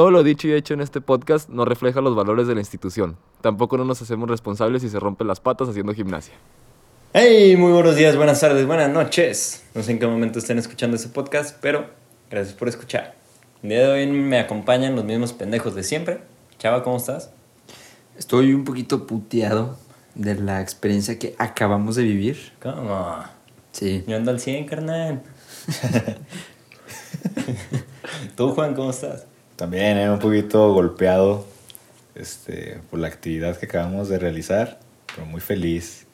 Todo lo dicho y hecho en este podcast no refleja los valores de la institución. Tampoco no nos hacemos responsables si se rompen las patas haciendo gimnasia. Hey, muy buenos días, buenas tardes, buenas noches. No sé en qué momento estén escuchando este podcast, pero gracias por escuchar. El día de hoy me acompañan los mismos pendejos de siempre. Chava, ¿cómo estás? Estoy un poquito puteado de la experiencia que acabamos de vivir. ¿Cómo? Sí. Yo ando al 100, carnal. ¿Tú, Juan, cómo estás? También eh, un poquito golpeado este, por la actividad que acabamos de realizar, pero muy feliz.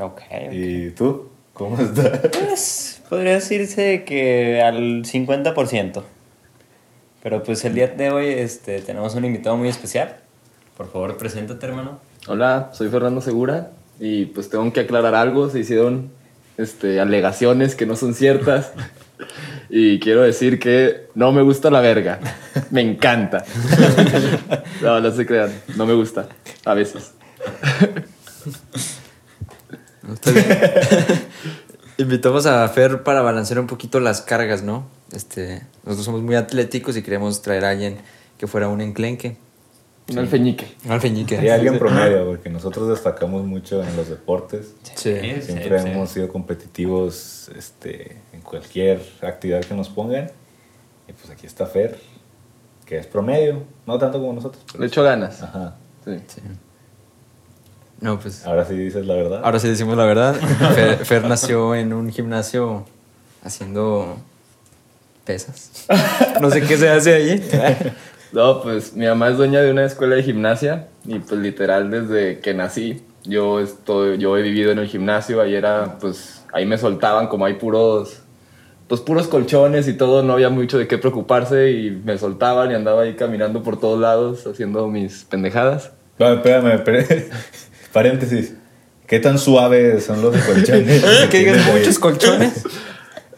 Ok. ¿Y tú? ¿Cómo estás? Pues podría decirse que al 50%. Pero pues el día de hoy este, tenemos un invitado muy especial. Por favor, preséntate, hermano. Hola, soy Fernando Segura y pues tengo que aclarar algo. Se hicieron este, alegaciones que no son ciertas. Y quiero decir que no me gusta la verga. Me encanta. No, no se crean. No me gusta. A veces. Invitamos a Fer para balancear un poquito las cargas, ¿no? Este, nosotros somos muy atléticos y queríamos traer a alguien que fuera un enclenque. Un alfeñique. Un alfeñique. Y alguien promedio, porque nosotros destacamos mucho en los deportes. Sí. Siempre hemos sido competitivos este, en cualquier actividad que nos pongan. Y pues aquí está Fer, que es promedio, no tanto como nosotros. pero- Le echo ganas. Ajá. Sí. Sí. No, pues. Ahora sí dices la verdad. Ahora sí decimos la verdad. Fer, Fer nació en un gimnasio haciendo pesas. No sé qué se hace allí. No, pues mi mamá es dueña de una escuela de gimnasia y pues literal desde que nací yo estoy, yo he vivido en el gimnasio, ahí era pues ahí me soltaban como hay puros pues puros colchones y todo, no había mucho de qué preocuparse y me soltaban y andaba ahí caminando por todos lados haciendo mis pendejadas. No, espérame, espérame. Paréntesis. ¿Qué tan suaves son los colchones? Que digas muchos colchones.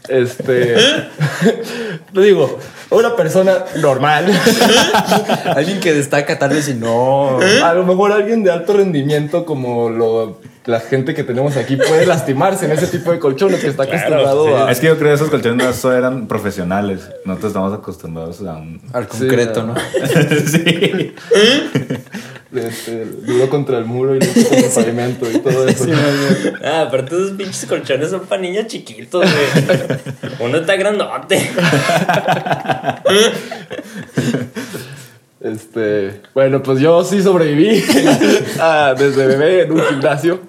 Este te digo, una persona normal, Alguien que destaca tal vez y no. a lo mejor alguien de alto rendimiento como lo la gente que tenemos aquí puede lastimarse en ese tipo de colchones que está acostumbrado a Es que yo creo que esos colchones no solo eran profesionales. Nosotros estamos acostumbrados a un... Al concreto, Sí, ¿no? sí. este, duro contra el muro y luego contra el pavimento y todo eso. Ah, aparte esos pinches colchones son para niños chiquitos, güey. Uno está grandote. Este, bueno, pues yo sí sobreviví ah, desde bebé en un gimnasio.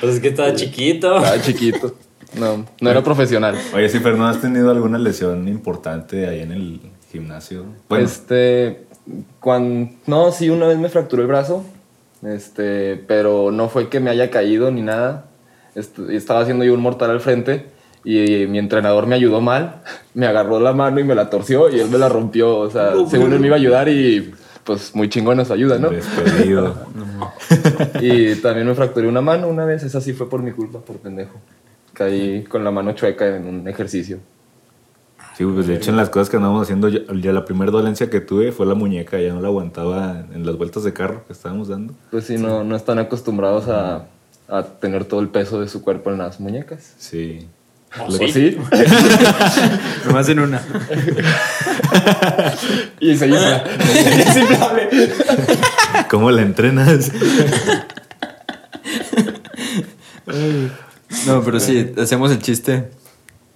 Pues es que estaba chiquito. Estaba chiquito. No, no era profesional. Oye, si Fernando, ¿has tenido alguna lesión importante ahí en el gimnasio? Bueno, Este, cuando, no, sí, una vez me fracturó el brazo, este, pero no fue que me haya caído ni nada. Est- estaba haciendo yo un mortal al frente y mi entrenador me ayudó mal, me agarró la mano y me la torció y él me la rompió. O sea, según él me iba a ayudar y pues muy chingona su ayuda, ¿no? despedido. Y también me fracturé una mano una vez, esa sí fue por mi culpa, por pendejo. Caí con la mano chueca en un ejercicio. Sí, pues de hecho en las cosas que andábamos haciendo, ya, ya la primera dolencia que tuve fue la muñeca, ya no la aguantaba en las vueltas de carro que estábamos dando. Pues sí, no, no están acostumbrados a, a tener todo el peso de su cuerpo en las muñecas. Sí. ¿Oh, sí? sí. Nomás en una. y se infla. Es inflable. ¿Cómo la entrenas? No, pero sí, hacemos el chiste.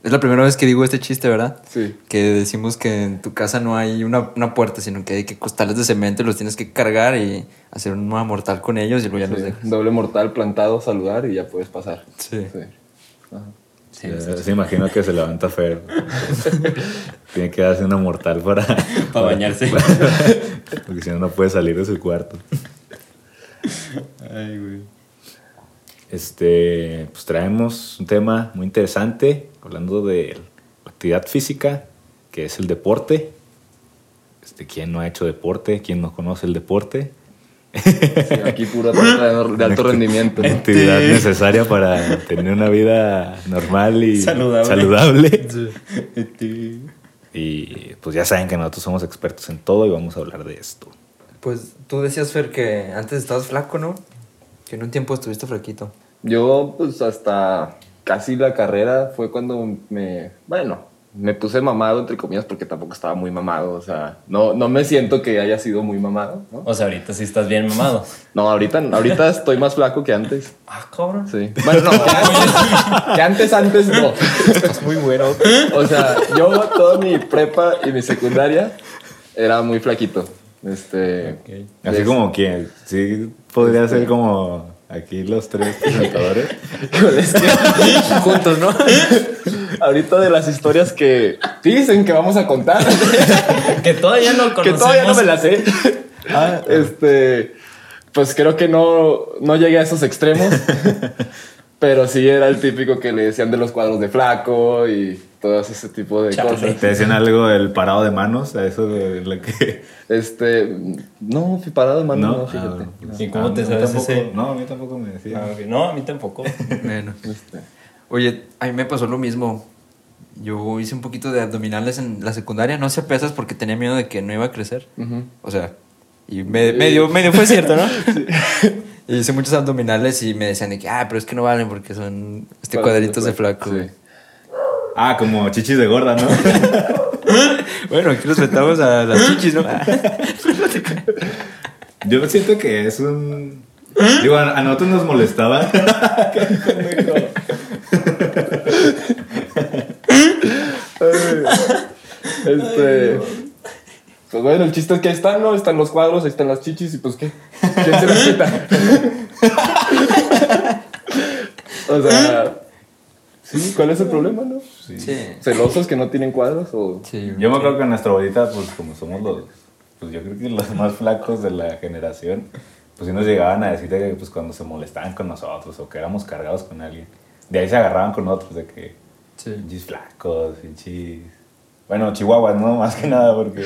Es la primera vez que digo este chiste, ¿verdad? Sí. Que decimos que en tu casa no hay una, una puerta, sino que hay que costales de cemento y los tienes que cargar y hacer una mortal con ellos y luego ya los Sí, dejas. Doble mortal, plantado, saludar y ya puedes pasar. Sí. Sí. Ajá. Se imagino que se levanta Fer. Tiene que darse una mortal para... Para bañarse. Porque si no, no puede salir de su cuarto. Ay, güey. Este, pues traemos un tema muy interesante, hablando de la actividad física, que es el deporte. Este, ¿Quién no ha hecho deporte? ¿Quién no conoce el deporte? Sí, aquí pura de, de alto rendimiento. ¿no? Actividad necesaria para tener una vida normal y Saludable. saludable. Y pues ya saben que nosotros somos expertos en todo y vamos a hablar de esto. Pues tú decías, Fer, que antes estabas flaco, ¿no? Que en un tiempo estuviste flaquito. Yo, pues hasta casi la carrera fue cuando me. Bueno, me puse mamado, entre comillas, porque tampoco estaba muy mamado. O sea, no, no me siento que haya sido muy mamado, ¿no? O sea, ahorita sí estás bien mamado. No, ahorita, ahorita estoy más flaco que antes. Ah, cabrón. Sí. Bueno, no, que antes, que antes, antes no. Estás muy bueno. O sea, yo toda mi prepa y mi secundaria era muy flaquito. Este. Así es- como que sí podría ser como aquí los tres presentadores. Híjole, es que Juntos, ¿no? ahorita de las historias que dicen que vamos a contar, Que todavía no que conocemos. todavía no me las sé. Ah, este. Pues creo que no, no llegué a esos extremos. Pero sí era el típico que le decían de los cuadros de flaco y todo ese tipo de Chale. cosas. Te decían algo del parado de manos, a eso de lo que. Este. No, fui parado de mano, no, Ah, fíjate. bueno, pues, ¿Y cómo a te sabes tampoco- ese? No, a mí tampoco me decía. Ah. No, a mí tampoco. Bueno. Este, Oye, a mí me pasó lo mismo. Yo hice un poquito de abdominales en la secundaria. No hacía pesas porque tenía miedo de que no iba a crecer. O sea, y me- medio, medio fue cierto, ¿no? Y hice muchos abdominales y me decían de que, ah, pero es que no valen porque son este cuadritos de flaco. Sí. Ah, como chichis de gorda, ¿no? Bueno, aquí los retamos a las chichis, ¿no? Yo siento que es un. Digo, a, nosotros nos molestaba. Este. Pues bueno, el chiste es que ahí están, ¿no? Están los cuadros, ahí están las chichis y pues qué. ¿Quién se los quita? o sea. Sí, ¿cuál es el problema, no? Sí. ¿Celosos que no tienen cuadros o.? Sí. Yo me acuerdo que en nuestra bolita, pues como somos los. Pues yo creo que los más flacos de la generación, pues sí nos llegaban a decir de que pues cuando se molestaban con nosotros o que éramos cargados con alguien. De ahí se agarraban con otros, de que. Sí. Pinches flacos, pinches. Bueno, chihuahuas, ¿no? Más que nada, porque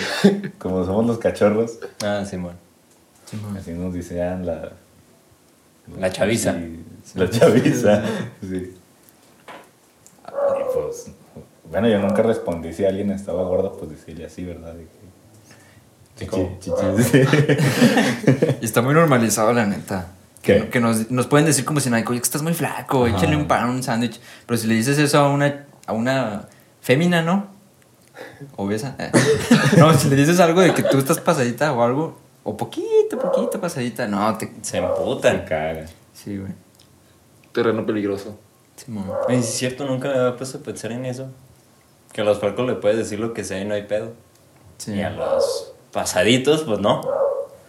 como somos los cachorros, Ah, Simón. así nos decían la. La chaviza. Sí, La chaviza, sí. Pues, bueno, yo nunca respondí si alguien estaba gordo, pues decirle así, ¿verdad? Que- Chichi, chichi, está muy normalizado, la neta. ¿Qué? Que, que nos, nos pueden decir como si nada, oye, que estás muy flaco, Ajá. échale un pan, un sándwich. Pero si le dices eso a una, a una fémina, ¿no? Obesa. eh. No, si le dices algo de que tú estás pasadita o algo, o poquito, poquito pasadita, no, te. Se emputan. Se caga. Sí, güey. Terreno peligroso. Sí es cierto, nunca me había puesto a pensar en eso. Que a los flacos le puedes decir lo que sea y no hay pedo. Sí. Y a los pasaditos, pues no.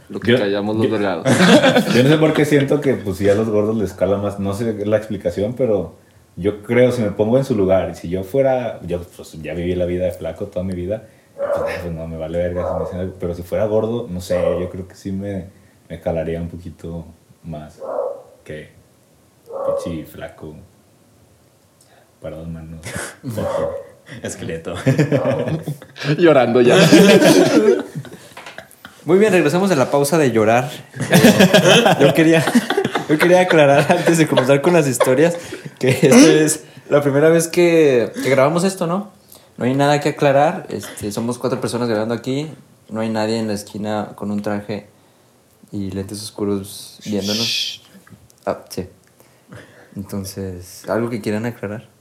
Lo que Yo- callamos los yo- delgados. Yo no sé por qué siento que pues si a los gordos les escala más, no sé la explicación, pero yo creo, si me pongo en su lugar, y si yo fuera, yo pues ya viví la vida de flaco toda mi vida, pues, ay, pues, no, me vale verga si me dicen algo, pero si fuera gordo, no sé, yo creo que sí me, me calaría un poquito más que pichi flaco, para dos manos. Esqueleto. Llorando ya. Muy bien, regresamos de la pausa de llorar. Eh, yo, quería, yo quería aclarar antes de comenzar con las historias que esta es la primera vez que, que grabamos esto, ¿no? No hay nada que aclarar. Este, somos cuatro personas grabando aquí. No hay nadie en la esquina con un traje y lentes oscuros viéndonos. Ah, sí. Entonces, ¿algo que quieran aclarar?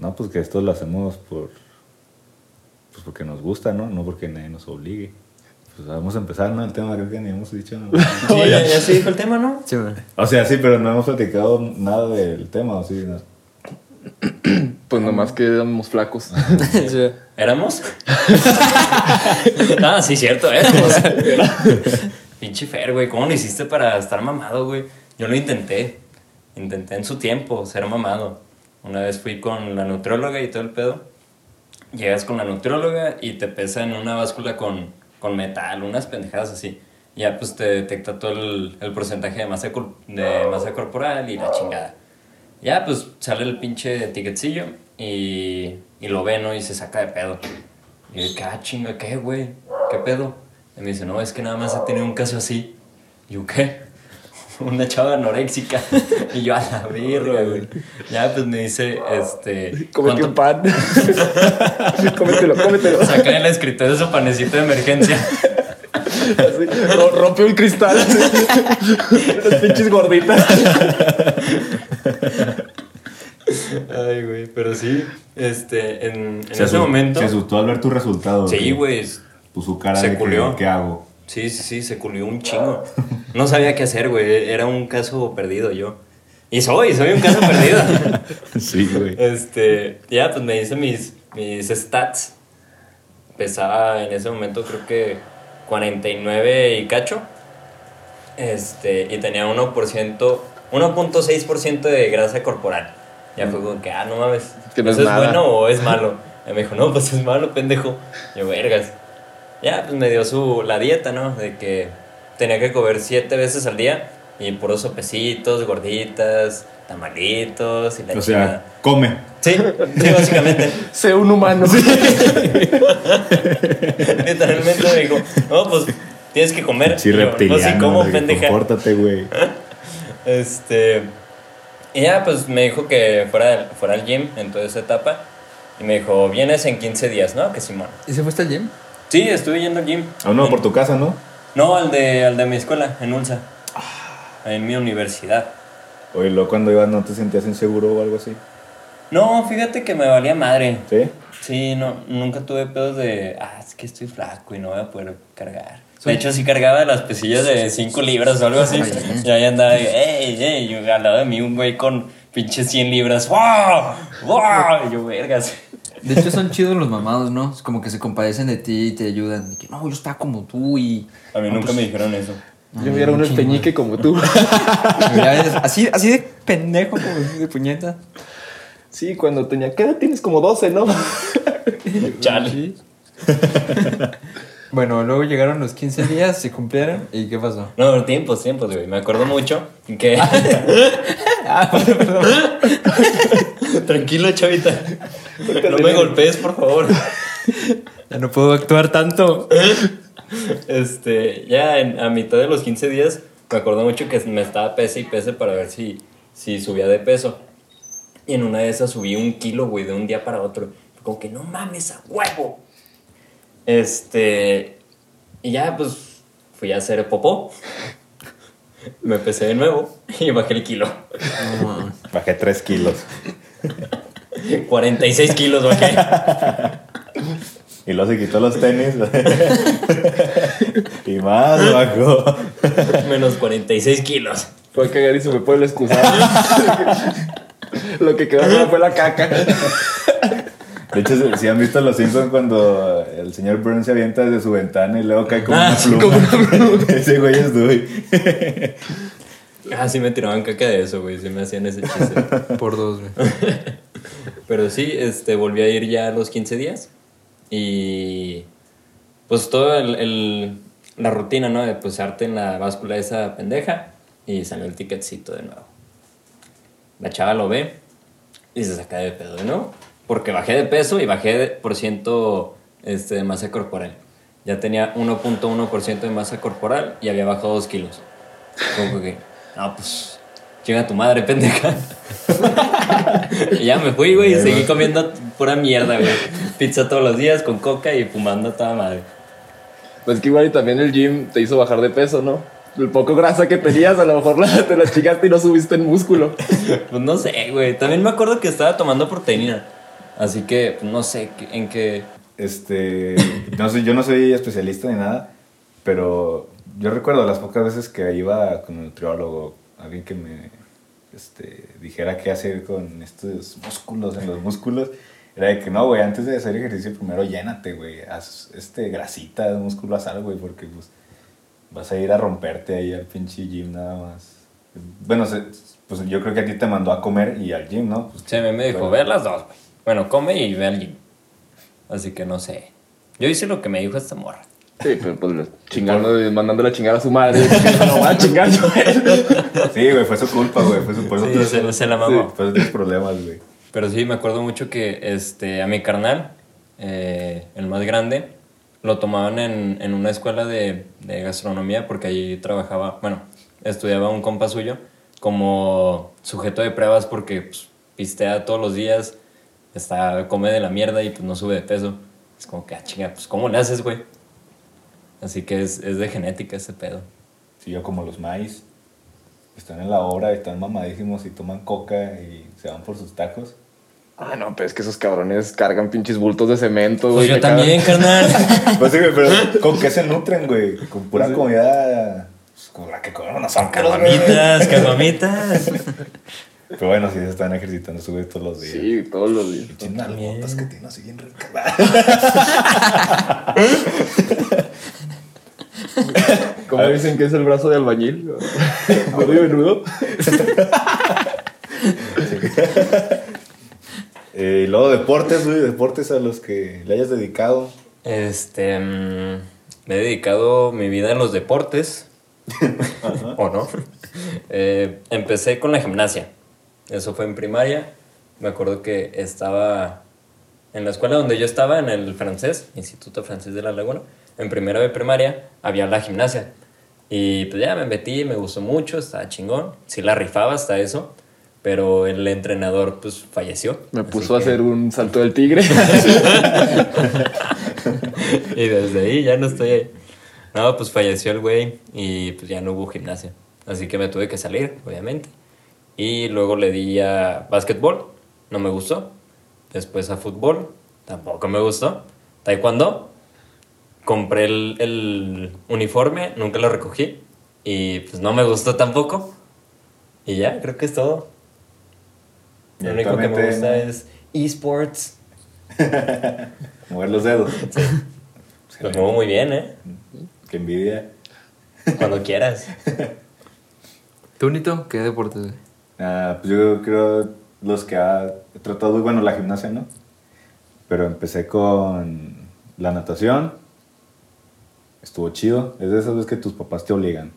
No, pues que esto lo hacemos por, pues porque nos gusta, ¿no? No porque nadie nos obligue. Pues vamos a empezar, ¿no? El tema creo que ni hemos dicho nada. Sí, ya, ya se dijo el tema, ¿no? Sí, güey. O sea, sí, pero no hemos platicado nada del tema, ¿o sí? No. Pues nomás que éramos flacos. Sí. ¿Éramos? ah, sí, cierto, éramos. Pinche Fer, güey, ¿cómo lo hiciste para estar mamado, güey? Yo lo intenté. Intenté en su tiempo ser mamado. Una vez fui con la nutrióloga y todo el pedo. Llegas con la nutrióloga y te pesa en una báscula con, con metal, unas pendejadas así. Ya pues te detecta todo el, el porcentaje de masa, de masa corporal y la chingada. Ya, pues sale el pinche ticketcillo y, y lo ve, ¿no? Y se saca de pedo. Y yo, ¿qué ah, chinga, qué, güey? ¿Qué pedo? Y me dice, no, es que nada más he tenido un caso así. Y yo, ¿qué? Una chava anoréxica. Y yo, a la verga, güey. Ya, pues me dice, este. Cómete ¿cuánto- un pan. cómetelo, cómetelo. Saca en la escritorio su panecito de emergencia. Así, ro- rompe un cristal. Las pinches gorditas. Ay, güey, pero sí, este, en, en Se ese momento... Se asustó al ver tu resultado. Sí, güey, Pues su cara Se de que. ¿qué hago? Sí, sí, sí, se culió un chingo. No sabía qué hacer, güey. Era un caso perdido yo. Y soy, soy un caso perdido. Sí, güey. Este, ya, pues me hice mis, mis stats. Pesaba en ese momento creo que 49 y cacho. Este, y tenía 1%, 1.6% de grasa corporal. Ya fue como que, ah, no mames. Que no ¿Eso es bueno o es malo? Y me dijo, no, pues es malo, pendejo. Yo, vergas. Ya, pues me dio su, la dieta, ¿no? De que tenía que comer siete veces al día y puros sopecitos, gorditas, tamalitos y la O chingada. sea, come. Sí, sí, básicamente. Sé un humano. Literalmente me dijo, no, pues tienes que comer. Sí, reptiliano. No sé cómo, pendeja. Compórtate, güey. Este. Y ya, pues me dijo que fuera, fuera al gym en toda esa etapa. Y me dijo, vienes en 15 días, ¿no? Que Simón. ¿Y se fue hasta el gym? Sí, estuve yendo al gym. Ah, no, En- por tu casa, ¿no? No, al de, al de mi escuela, en Ulsa. En mi universidad. Oye, luego cuando ibas no te sentías inseguro o algo así. No, fíjate que me valía madre. ¿Sí? Sí, no, nunca tuve pedos de, ah, es que estoy flaco y no voy a poder cargar. De hecho, sí cargaba las pesillas de 5 libras o algo así. Y ahí andaba, ey, ey, yo al lado de mí un güey con pinches 100 libras. ¡Wow! ¡Wow! Y yo, vergas. De hecho, son chidos los mamados, ¿no? Es como que se compadecen de ti y te ayudan. De que, no, yo estaba como tú y... A mí nunca me dijeron eso. Yo era un peñique como tú. Así, así de pendejo, como de puñeta. Sí, cuando tenía. ¿Qué edad tienes? Como 12, ¿no? Chale. Sí. bueno, luego llegaron los 15 días, se cumplieron. ¿Y qué pasó? No, tiempos, tiempos, güey. Me acuerdo mucho que... Ah, perdón. Tranquilo, chavita. No me golpees, por favor. Ya no puedo actuar tanto. Este, ya en- a mitad de los 15 días me acuerdo mucho que me estaba pese y pese para ver si, si subía de peso. Y en una de esas subí un kilo, güey, de un día para otro. Como que no mames a huevo. Este, y ya pues fui a hacer popó. Me pesé de nuevo y bajé el kilo. Bajé 3 kilos. 46 kilos bajé. Y luego se quitó los tenis. y más bajó. Menos 46 kilos. Fue a cagar y se me fue el excusado. Lo que quedó fuera fue la caca. De hecho, si han visto Los Simpsons cuando el señor Burns se avienta desde su ventana y luego cae como Ah, una pluma. Ese güey es Dewey. Ah, sí me tiraban caca de eso, güey. Sí me hacían ese chiste. Por dos, güey. Pero sí, este, volví a ir ya a los 15 días. Y pues todo el, el- la rutina, ¿no? De pusarte en la báscula esa pendeja y salió el ticketcito de nuevo. La chava lo ve y se saca de pedo de nuevo. Porque bajé de peso y bajé de por ciento este, de masa corporal. Ya tenía 1.1% de masa corporal y había bajado 2 kilos. Como que, no, pues, chinga tu madre, pendeja. y ya me fui, güey, y seguí comiendo pura mierda, güey. Pizza todos los días con coca y fumando a toda madre. Pues que igual y también el gym te hizo bajar de peso, ¿no? El poco grasa que tenías, a lo mejor la- te la chingaste y no subiste en músculo. Pues no sé, güey. También me acuerdo que estaba tomando proteína. Así que, pues, no sé en qué. Este, no sé, yo no soy especialista ni nada, pero yo recuerdo las pocas veces que iba con un nutriólogo, alguien que me este, dijera qué hacer con estos músculos en los músculos, era de que no, güey, antes de hacer ejercicio primero llénate, güey, haz este, grasita de músculo, haz algo, güey, porque pues vas a ir a romperte ahí al pinche gym nada más. Bueno, se- pues yo creo que a ti te mandó a comer y al gym, ¿no? Pues, Sí, a mí me dijo, pero- ve las dos, güey. Bueno, come y ve al gym. Así que no sé. Yo hice lo que me dijo esta morra. Sí, pero pues chingando, mandándola a chingar a su madre. No voy a chingar yo. Sí, güey, fue su culpa, güey, fue su por Sí, se, se la mamó. Pues tus problemas, güey. Pero sí, me acuerdo mucho que este, a mi carnal, eh, el más grande, lo tomaban en, en una escuela de, de gastronomía porque allí trabajaba, bueno, estudiaba un compa suyo como sujeto de pruebas porque pues, pistea todos los días, está, come de la mierda y pues no sube de peso. Es como que, ah, chinga, pues ¿cómo le haces, güey? Así que es, es de genética ese pedo. Sí, yo como los maíz. Están en la obra, están mamadísimos y toman coca y se van por sus tacos. Ah, no, pero es que esos cabrones cargan pinches bultos de cemento, Pues güey. yo que también, carnal. Pues sí, güey, pero ¿con qué se nutren, güey? Con pura comida. Pues, con la que comemos nosotros. Caguamitas, caguamitas. Pero bueno, sí se están ejercitando güeyes todos los días. Sí, todos los días. Pinches nalgotas que tiene así bien ricas. ¿Cómo dicen que es el brazo de albañil? ¿Gordo y menudo? Eh, y luego deportes, güey, deportes a los que le hayas dedicado. Este. mm, me he dedicado mi vida en los deportes. ¿O no? Eh, empecé con la gimnasia. Eso fue en primaria. Me acuerdo que estaba en la escuela donde yo estaba, en el francés, Instituto Francés de la Laguna. En primero de primaria había la gimnasia. Y pues ya me metí, me gustó mucho, estaba chingón. Sí la rifaba hasta eso. Pero el entrenador pues falleció. Me puso a que- hacer un salto del tigre. y desde ahí ya no estoy ahí. No, pues falleció el güey y pues ya no hubo gimnasia. Así que me tuve que salir, obviamente. Y luego le di a básquetbol, no me gustó. Después a fútbol, tampoco me gustó. Taekwondo, compré el, el uniforme, nunca lo recogí. Y pues no me gustó tampoco. Y ya, creo que es todo. Lo único que me gusta es esports. Mover los dedos. Los muevo muy bien, ¿eh? Qué envidia. Cuando quieras. ¿Tú, Nito? ¿Qué deportes, güey? Ah, pues yo creo los que ha he tratado, bueno, la gimnasia, ¿no? Pero empecé con la natación. Estuvo chido. Es de esas veces que tus papás te obligan.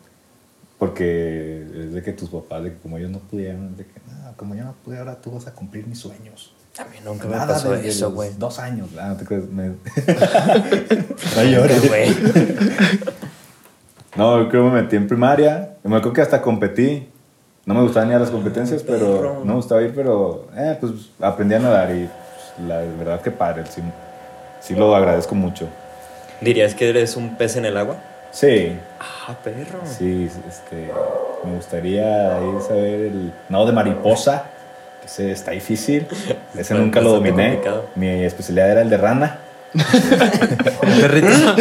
Porque es de que tus papás, de que como ellos no pudieron, de que, no, como yo no pude, ahora tú vas a cumplir mis sueños. A mí nunca me Nada pasó desde eso, güey. Dos años. Ah, no te crees. Me... no llores. güey. No, creo que me metí en primaria. Me acuerdo que hasta competí. No me gustaban ni a las competencias, pero no me gustaba ir, pero eh, pues aprendí a nadar y pues, la verdad que padre. Sí, sí lo agradezco mucho. ¿Dirías que eres un pez en el agua? Sí, Ah, perro. sí, este, me gustaría ahí saber el nado de mariposa, que ese está difícil. Ese nunca lo dominé. Mi especialidad era el de rana. ¿El perrito?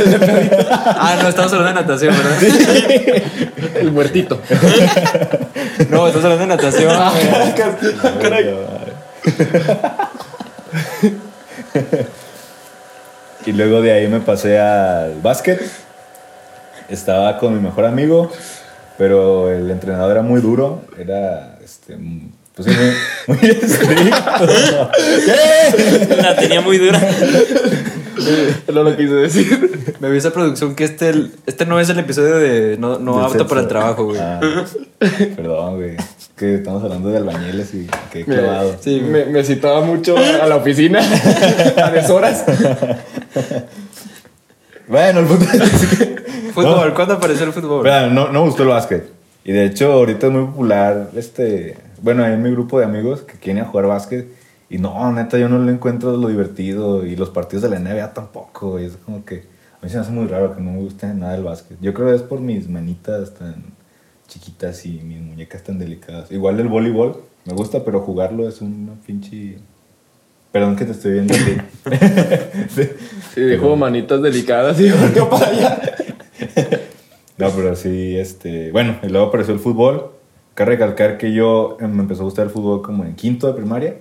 ah, no, estamos hablando de natación, ¿verdad? El muertito. No, estamos hablando de natación. güey. Y luego de ahí me pasé al básquet. Estaba con mi mejor amigo, pero el entrenador era muy duro. Era, este, pues muy, muy estricto. La tenía muy dura. No lo quise decir. Me avisa producción que este, este no es el episodio de no, no apto sexo. para el trabajo, güey. Ah, perdón, güey. Es que estamos hablando de albañiles y qué clavado. Sí, me, me citaba mucho a la oficina a deshoras. Bueno, el Fútbol, No. ¿cuándo apareció el fútbol? Verá, no, no me gustó el básquet. Y de hecho, ahorita es muy popular, este, bueno, hay mi grupo de amigos que quieren jugar básquet. Y no, neta, yo no le encuentro lo divertido. Y los partidos de la NBA tampoco. Y es como que a mí se me hace muy raro que no me guste nada el básquet. Yo creo que es por mis manitas tan chiquitas y mis muñecas tan delicadas. Igual el voleibol me gusta, pero jugarlo es una pinche... Perdón que te estoy viendo a ti. Sí, dijo manitas delicadas y volteó para allá. No, pero sí, este. Bueno, y luego apareció el fútbol. Cabe recalcar que yo eh, me empezó a gustar el fútbol como en quinto de primaria.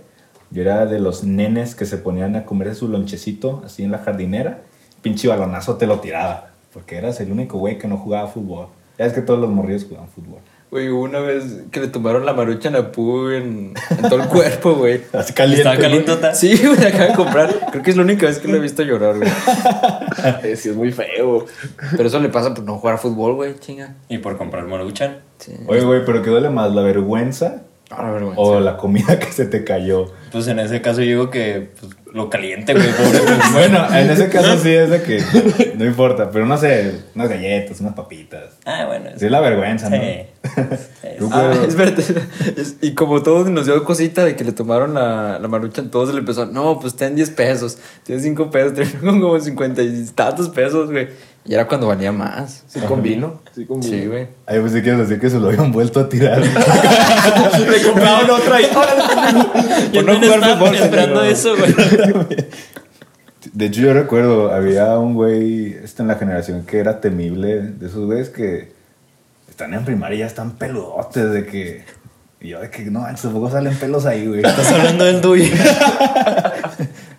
Yo era de los nenes que se ponían a comerse su lonchecito así en la jardinera. Pinche balonazo te lo tiraba. Porque eras el único güey que no jugaba fútbol. Ya es que todos los morrillos jugaban fútbol. Güey, una vez que le tumbaron la marucha en Apu en, en todo el cuerpo, güey. Así caliente. Estaba calientota. Sí, güey, acaba de comprar. Creo que es la única vez que lo he visto llorar, güey. Sí, es muy feo. Pero eso le pasa por no jugar fútbol, güey, chinga. Y por comprar Maruchan. Sí. Oye, güey, pero ¿qué duele más? ¿La vergüenza Ah, o la comida que se te cayó? Pues en ese caso yo digo que pues, lo caliente, güey, pobre. Bueno, en ese caso sí es de que no importa. Pero no sé, unas galletas, unas papitas. Ah, bueno. Sí, es la vergüenza, ¿no? Sí. Ah, espérate. Es- Y como todos nos dio cosita de que le tomaron la, la marucha, todos le empezó, no, pues ten 10 pesos, tienes 5 pesos, tengo como 50 y tantos pesos, güey. Y era cuando valía más. Sí combino. Sí combino. Sí, güey. Ay, yo pensé que ibas a decir que se lo habían vuelto a tirar. Le compraron otra y Yo no estaba fútbol, esperando eso, güey. De hecho, yo recuerdo, había un güey este, en la generación que era temible, de esos güeyes que están en primaria y ya están peludotes, de que... Y yo de que, no, tampoco salen pelos ahí, güey. Estás hablando del Dui.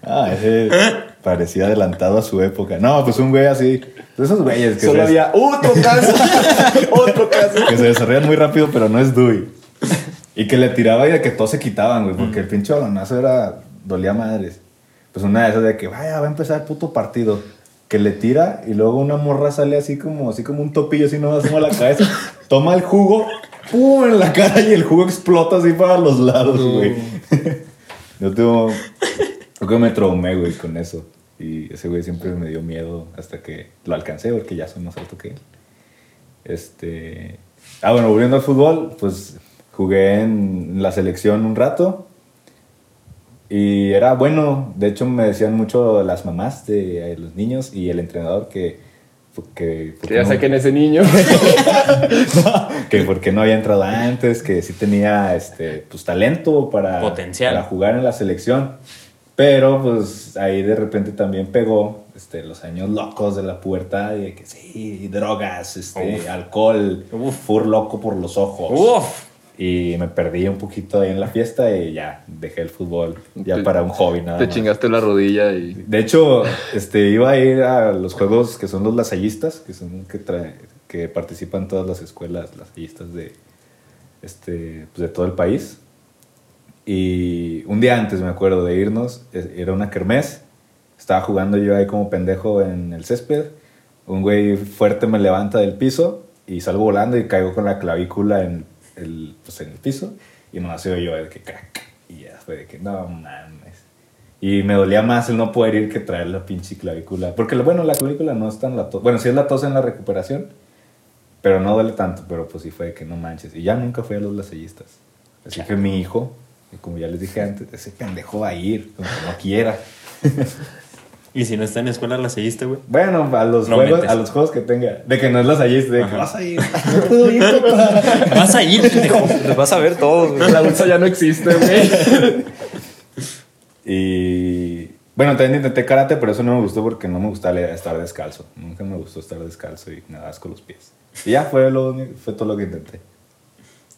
Ah, ese parecía adelantado a su época. No, pues un güey así, de esos güeyes que, Solo se, había otro caso. otro caso. que se desarrollan muy rápido, pero no es Dewey. Y que le tiraba y de que todos se quitaban, güey, porque el pinche balonazo era, dolía madres. Pues una de esas de que, vaya, va a empezar el puto partido. Que le tira y luego una morra sale así como, así como un topillo, así no asoma la cabeza, toma el jugo, ¡pum! en la cara y el jugo explota así para los lados, güey. Yo tengo, creo que me traumé, güey, con eso. Y ese güey siempre me dio miedo hasta que lo alcancé, porque ya soy más alto que él. Este. Ah, bueno, volviendo al fútbol, pues jugué en la selección un rato. Y era bueno. De hecho, me decían mucho las mamás de eh, los niños y el entrenador que. Que, Que ya no- saquen ese niño. que porque no había entrado antes, que sí tenía este, pues, talento para, Potencial. para jugar en la selección. Pero pues ahí de repente también pegó este, los años locos de la pubertad y de que sí, drogas, este, Uf. alcohol, fur loco por los ojos. Uf. Y me perdí un poquito ahí en la fiesta y ya dejé el fútbol ya Te- para un hobby nada Te más. chingaste la rodilla y. De hecho, este, iba a ir a los juegos que son los lasallistas, que son que, trae- que participan todas las escuelas lasallistas de, este, pues, de todo el país. Y un día antes, me acuerdo, de irnos, era una kermés. Estaba jugando yo ahí como pendejo en el césped. Un güey fuerte me levanta del piso y salgo volando y caigo con la clavícula en el, pues, en el piso. Y no nació yo de que crack. Y ya fue de que no mames. Y me dolía más el no poder ir que traer la pinche clavícula. Porque, bueno, la clavícula no es tan la tos. Bueno, sí es la tos en la recuperación, pero no duele tanto. Pero pues sí fue de que no manches. Y ya nunca fui a los lasallistas. Así que mi hijo, y como ya les dije antes, ese pendejo va a ir, aunque no quiera. Y si no está en la escuela, la seguiste, güey. Bueno, a los, No juegos, metes. a los juegos que tenga. De que no es lasallista, de que vas a ir. No puedo ir, papá. Vas a ir, pendejo. Los vas a ver todos, güey. La bolsa ya no existe, güey. Y bueno, también intenté karate, pero eso no me gustó porque no me gustaba estar descalzo. Nunca me gustó estar descalzo y nada con los pies. Y ya fue, lo, único- fue todo lo que intenté.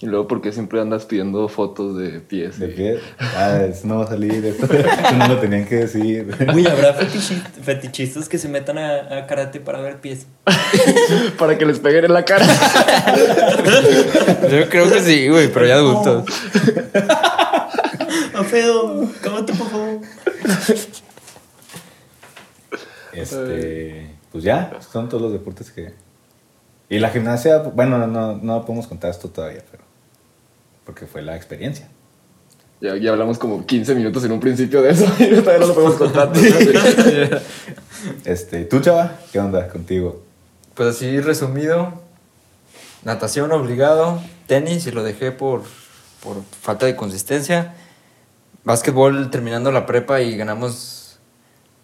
Y luego, ¿por qué siempre andas pidiendo fotos de pies? De pie, ah, eso no va a salir, esto, esto no lo tenían que decir. Uy, ¿habrá fetichi- fetichistas que se metan a, a karate para ver pies? Para que les peguen en la cara. Yo creo que sí, güey, pero ya adultos. Alfredo, cámate, por favor. Este, pues ya, son todos los deportes que... Y la gimnasia, bueno, no, no podemos contar esto todavía, pero... Porque fue la experiencia. Ya, ya hablamos como 15 minutos en un principio de eso y todavía no lo podemos contar. Este, ¿tú, chava? ¿Qué onda contigo? Pues así resumido, natación obligado, tenis y lo dejé por, por falta de consistencia. Básquetbol terminando la prepa y ganamos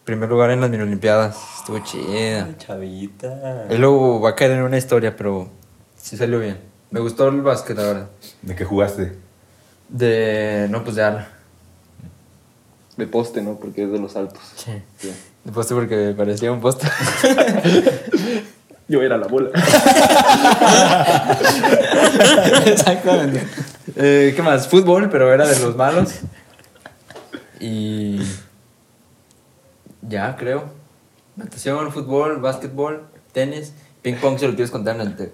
primer lugar en las mini olimpiadas. Estuvo chida. Chavita. Y luego va a caer en una historia, pero sí salió bien. Me gustó el básquet, la verdad. ¿De qué jugaste? De. No, pues de ala. De poste, ¿no? Porque es de los altos. Sí. Sí. De poste porque parecía un poste. Yo era la bola. Exactamente. Eh, ¿Qué más? Fútbol, pero era de los malos. Y. Ya, creo. Natación, fútbol, básquetbol, tenis, ping pong, si lo quieres contar en el TEC.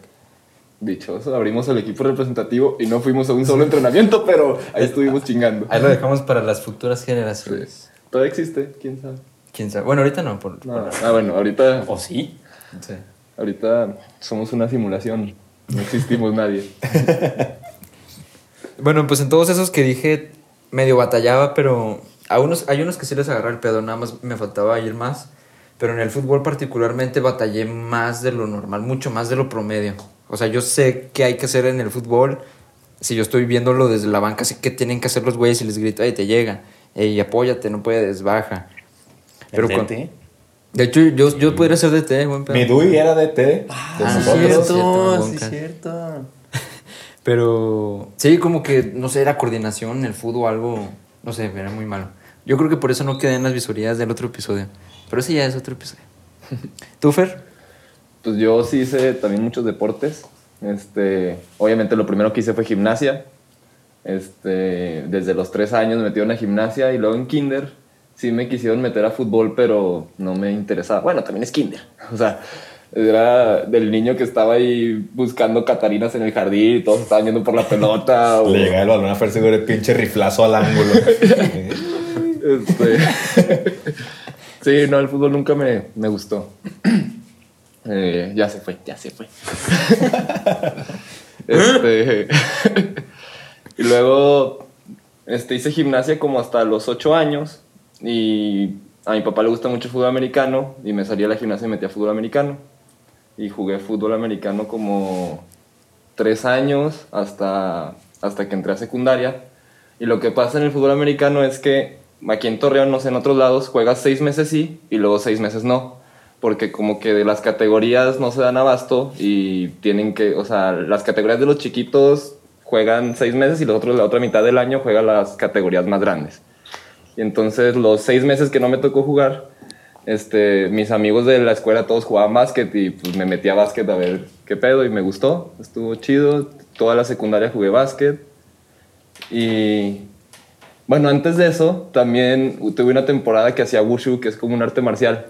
Dichoso, abrimos el equipo representativo y no fuimos a un solo entrenamiento, pero ahí estuvimos chingando. Ahí lo dejamos para las futuras Sí. generaciones. Todavía existe, quién sabe. ¿Quién sabe? Bueno, ahorita no. Por, No, ah, bueno, ahorita, ¿O sí? sí. ahorita somos una simulación. No existimos nadie. Bueno, pues en todos esos que dije, medio batallaba, pero a unos, hay unos que sí les agarra el pedo, nada más me faltaba ir más. Pero en el fútbol particularmente batallé más de lo normal, mucho más de lo promedio. O sea, yo sé qué hay que hacer en el fútbol. Si yo estoy viéndolo desde la banca, sé qué tienen que hacer los güeyes y les grito, ay, te llega. Ey, apóyate, no puedes, baja. Pero con-. De hecho, yo, yo podría ser DT, buen pedo. Mi Dui era DT. de Ah, nosotros. cierto, cierto, sí, cierto. Pero sí, como que, no sé, era coordinación, el fútbol, algo, no sé, era muy malo. Yo creo que por eso no quedé en las visorías del otro episodio. Pero ese ya es otro episodio. ¿Tú, Fer? Pues yo sí hice también muchos deportes. Este, obviamente lo primero que hice fue gimnasia. Este, desde los tres años me metieron a gimnasia y luego en kinder sí me quisieron meter a fútbol, pero no me interesaba. Bueno, también es kinder. O sea, era del niño que estaba ahí buscando catarinas en el jardín y todos estaban yendo por la pelota. o- Le llegaba el balón a Fer seguro el pinche riflazo al ángulo. Este, sí, no, el fútbol nunca me, me gustó. Eh, ya se fue, ya se fue. Este, y luego este, hice gimnasia como hasta los 8 años y a mi papá le gusta mucho el fútbol americano y me salí a la gimnasia y metí a fútbol americano. Y jugué fútbol americano como 3 años hasta, hasta que entré a secundaria. Y lo que pasa en el fútbol americano es que aquí en Torreón, no sé, en otros lados, juegas seis meses sí y luego seis meses no. Porque como que de las categorías no se dan abasto y tienen que, o sea, las categorías de los chiquitos juegan seis meses y los otros la otra mitad del año juegan las categorías más grandes. Y entonces los seis meses que no me tocó jugar, este, mis amigos de la escuela todos jugaban básquet y pues me metí a básquet a ver qué pedo y me gustó, estuvo chido. Toda la secundaria jugué básquet. Y bueno, antes de eso, también tuve una temporada que hacía Wushu, que es como un arte marcial.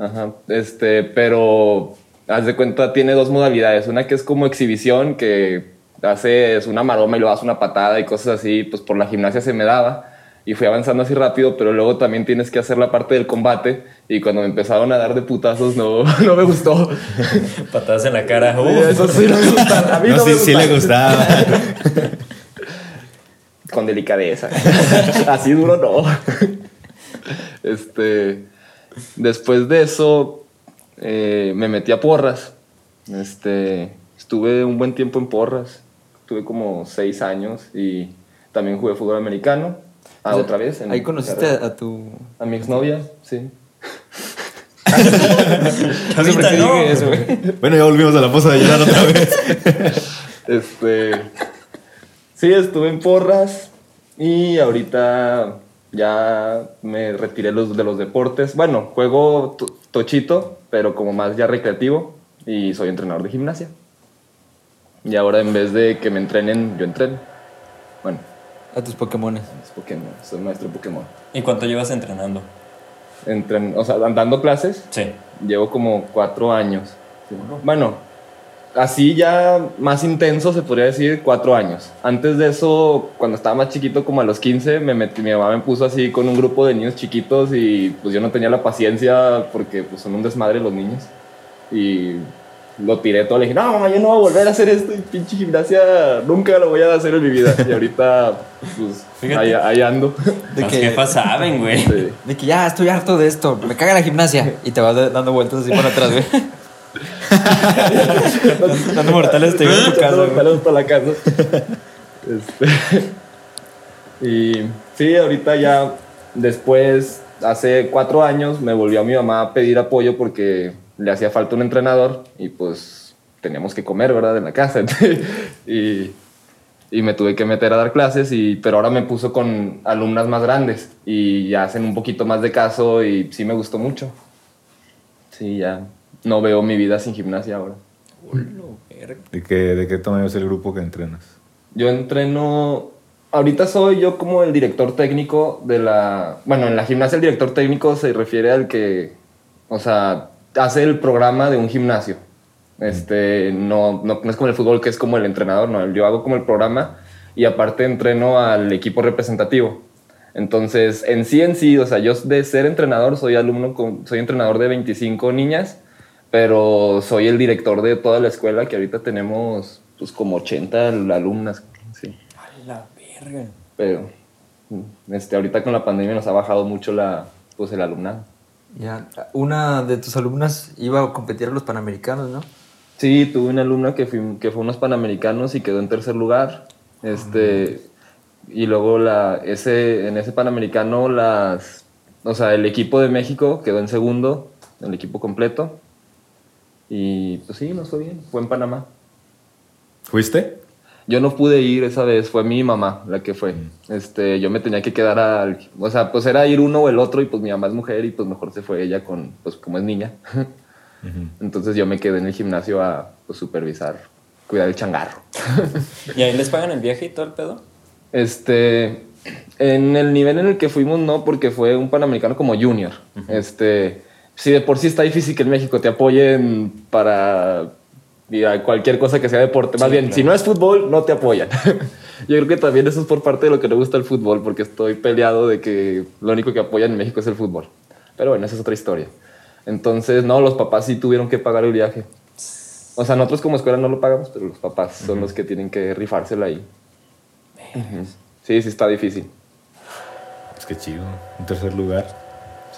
Ajá, este, pero haz de cuenta, tiene dos modalidades. Una que es como exhibición, que haces una maroma y lo das una patada y cosas así, pues por la gimnasia se me daba. Y fui avanzando así rápido, pero luego también tienes que hacer la parte del combate. Y cuando me empezaron a dar de putazos, no, no me gustó. Patadas en la cara. Uh, Eso sí no me gusta. A mí no, No, me sí, sí le gustaba. con delicadeza. Así duro no. Este, después de eso eh, me metí a porras. Este, estuve un buen tiempo en porras. Tuve como seis años y también jugué fútbol americano. Ah, O sea, otra vez. en Ahí conociste carrera. a, tu... a mi exnovia, sí. No eso. Bueno, ya volvimos a la poza de llorar otra vez. Este. Sí, estuve en porras y ahorita ya me retiré los, de los deportes. Bueno, juego to- tochito, pero como más ya recreativo y soy entrenador de gimnasia. Y ahora en vez de que me entrenen, yo entreno. Bueno, A tus Pokémones. es Pokémon, soy maestro de Pokémon. ¿Y cuánto llevas entrenando? Entren, o sea, dando clases, Sí. Llevo como cuatro años. Sí. Bueno, así ya más intenso se podría decir cuatro años. Antes de eso, cuando estaba más chiquito, como a los 15, me metí, mi mamá me puso así con un grupo de niños chiquitos y pues yo no tenía la paciencia porque pues son un desmadre los niños. Y lo tiré todo, le dije, no, mamá, yo no voy a volver a hacer esto y pinche gimnasia nunca lo voy a hacer en mi vida. Y ahorita, pues, Fíjate. ahí, ahí ando. De que- jefas saben, güey. Sí. De que ya estoy harto de esto, me caga la gimnasia. Y te vas dando vueltas así por atrás, güey. dando mortales te en tu casa, palos para la casa. Este, y sí, ahorita ya, después, hace cuatro años, me volvió a mi mamá a pedir apoyo porque le hacía falta un entrenador y pues teníamos que comer, ¿verdad? En la casa. y, y me tuve que meter a dar clases, y, pero ahora me puso con alumnas más grandes y ya hacen un poquito más de caso y sí me gustó mucho. Sí, ya no veo mi vida sin gimnasia ahora. ¿De qué, ¿De qué tamaño es el grupo que entrenas? Yo entreno. Ahorita soy yo como el director técnico de la. Bueno, en la gimnasia el director técnico se refiere al que. O sea, hace el programa de un gimnasio. Este, no, no, no es como el fútbol que es como el entrenador, no. Yo hago como el programa y aparte entreno al equipo representativo. Entonces, en sí, en sí, o sea, yo de ser entrenador soy alumno, con, soy entrenador de 25 niñas, pero soy el director de toda la escuela que ahorita tenemos pues como 80 alumnas, sí. A la verga. Pero este, ahorita con la pandemia nos ha bajado mucho la, pues el alumnado. Ya, una de tus alumnas iba a competir a los Panamericanos, ¿no? Sí, tuve una alumna que, fui- que fue a unos panamericanos y quedó en tercer lugar. Este, y luego la, ese, en ese panamericano, las, o sea, el equipo de México quedó en segundo el equipo completo. Y pues sí, nos fue bien. Fue en Panamá. ¿Fuiste? Yo no pude ir esa vez, fue mi mamá la que fue. Este, yo me tenía que quedar al... O sea, pues era ir uno o el otro y pues mi mamá es mujer y pues mejor se fue ella con, pues como es niña. Entonces yo me quedé en el gimnasio a pues, supervisar, cuidar el changarro. ¿Y ahí les pagan el viaje y todo el pedo? Este, en el nivel en el que fuimos no, porque fue un panamericano como junior. Este, si de por sí está difícil que en México te apoyen para cualquier cosa que sea deporte. Más Sí, bien, claro. si no es fútbol, no te apoyan. Yo creo que también eso es por parte de lo que le gusta el fútbol, porque estoy peleado de que lo único que apoyan en México es el fútbol. Pero bueno, esa es otra historia. Entonces, no, los papás sí tuvieron que pagar el viaje. O sea, nosotros como escuela no lo pagamos, pero los papás son los que tienen que rifársela ahí. Ujú. Sí, sí está difícil. Es que chido. Un tercer lugar.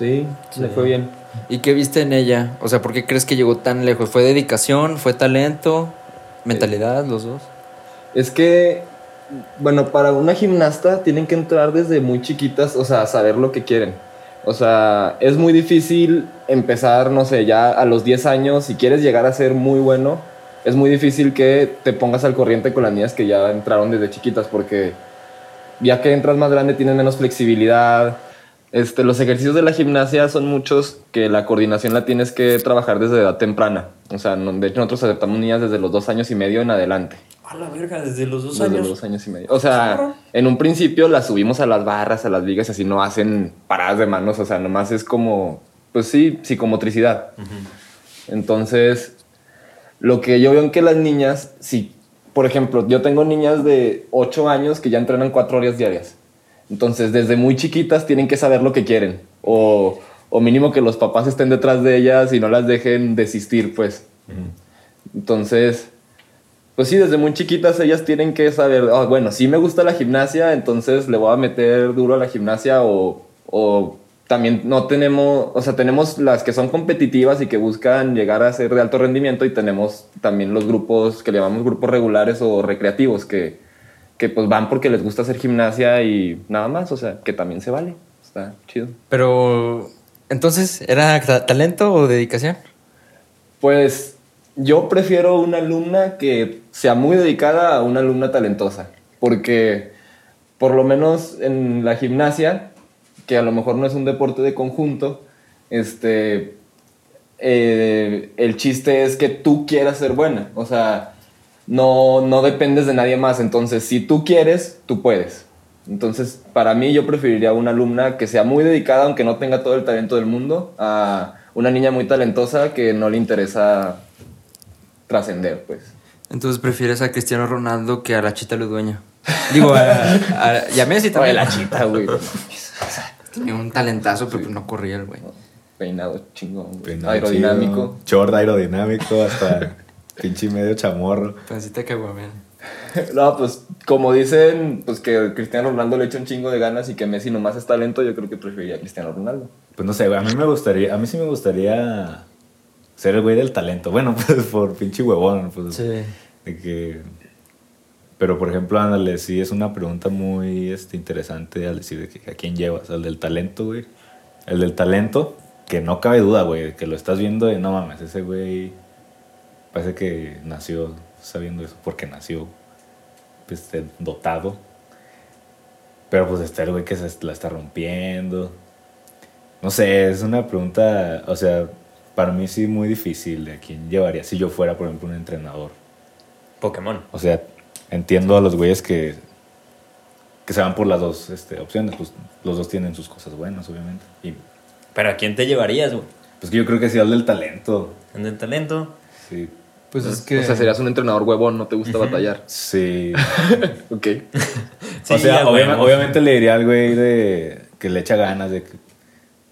Sí, le fue bien. ¿Y qué viste en ella? O sea, ¿por qué crees que llegó tan lejos? ¿Fue dedicación? ¿Fue talento? ¿Mentalidad? Los dos. Es que, bueno, para una gimnasta tienen que entrar desde muy chiquitas, o sea, a saber lo que quieren. O sea, es muy difícil empezar, no sé, ya a los 10 años, si quieres llegar a ser muy bueno, es muy difícil que te pongas al corriente con las niñas que ya entraron desde chiquitas, porque ya que entras más grande tienes menos flexibilidad. Este, los ejercicios de la gimnasia son muchos que la coordinación la tienes que trabajar desde edad temprana. O sea, no- de hecho nosotros aceptamos niñas desde los dos años y medio en adelante. A la verga, desde los dos Desde años. los dos años y medio. O sea, en un principio las subimos a las barras, a las vigas, así no hacen paradas de manos, o sea, nomás es como, pues sí, psicomotricidad. Entonces, lo que yo veo en que las niñas, si, por ejemplo, yo tengo niñas de 8 años que ya entrenan 4 horas diarias. Entonces, desde muy chiquitas tienen que saber lo que quieren. O, o mínimo que los papás estén detrás de ellas y no las dejen desistir, pues. Entonces, pues sí, desde muy chiquitas ellas tienen que saber, "Ah, bueno, sí me gusta la gimnasia, entonces le voy a meter duro a la gimnasia o, o también no tenemos, o sea, tenemos las que son competitivas y que buscan llegar a ser de alto rendimiento y tenemos también los grupos que le llamamos grupos regulares o recreativos que, que pues van porque les gusta hacer gimnasia y nada más, o sea, que también se vale, está chido. Pero, entonces, ¿era ta- talento o dedicación? Pues yo prefiero una alumna que sea muy dedicada a una alumna talentosa, porque por lo menos en la gimnasia, que a lo mejor no es un deporte de conjunto, este, eh, el chiste es que tú quieras ser buena, o sea, no, no dependes de nadie más, entonces si tú quieres, tú puedes. Entonces, para mí yo preferiría una alumna que sea muy dedicada, aunque no tenga todo el talento del mundo, a una niña muy talentosa que no le interesa trascender, pues. Entonces prefieres a Cristiano Ronaldo que a la Chita Ludueña. Digo, a, a- y a Messi Oye, también. la chita, güey. Tenía un talentazo, pero no corría el güey. Peinado chingón, güey. Peinado aerodinámico. chido, Short aerodinámico, hasta pinche medio chamorro. Pancita caguamén. No, pues como dicen, pues que Cristiano Ronaldo le echa un chingo de ganas y que Messi nomás es talento, yo creo que preferiría a Cristiano Ronaldo. Pues no sé, güey, a mí me gustaría, a mí sí me gustaría ser el güey del talento. Bueno, pues por pinche huevón, pues. Sí. De que... Pero, por ejemplo, ándale, sí es una pregunta muy este, interesante al decir de que a quién llevas, al del talento, güey. El del talento, que no cabe duda, güey, que lo estás viendo y no mames, ese güey parece que nació sabiendo eso, porque nació este, dotado. Pero pues está el güey que se la está rompiendo. No sé, es una pregunta, o sea, para mí sí muy difícil de a quién llevaría si yo fuera, por ejemplo, un entrenador. Pokémon. O sea, entiendo a los güeyes que, que se van por las dos este, opciones. Pues los dos tienen sus cosas buenas, obviamente. Y ¿Pero a quién te llevarías, güey? pues que yo creo que sí al del talento. ¿En el talento? Sí. Pues es que. O sea, serías un entrenador huevón, no te gusta batallar. Sí. Ok. Sí, o sea, obviamente le diría al güey de que le echa ganas de que.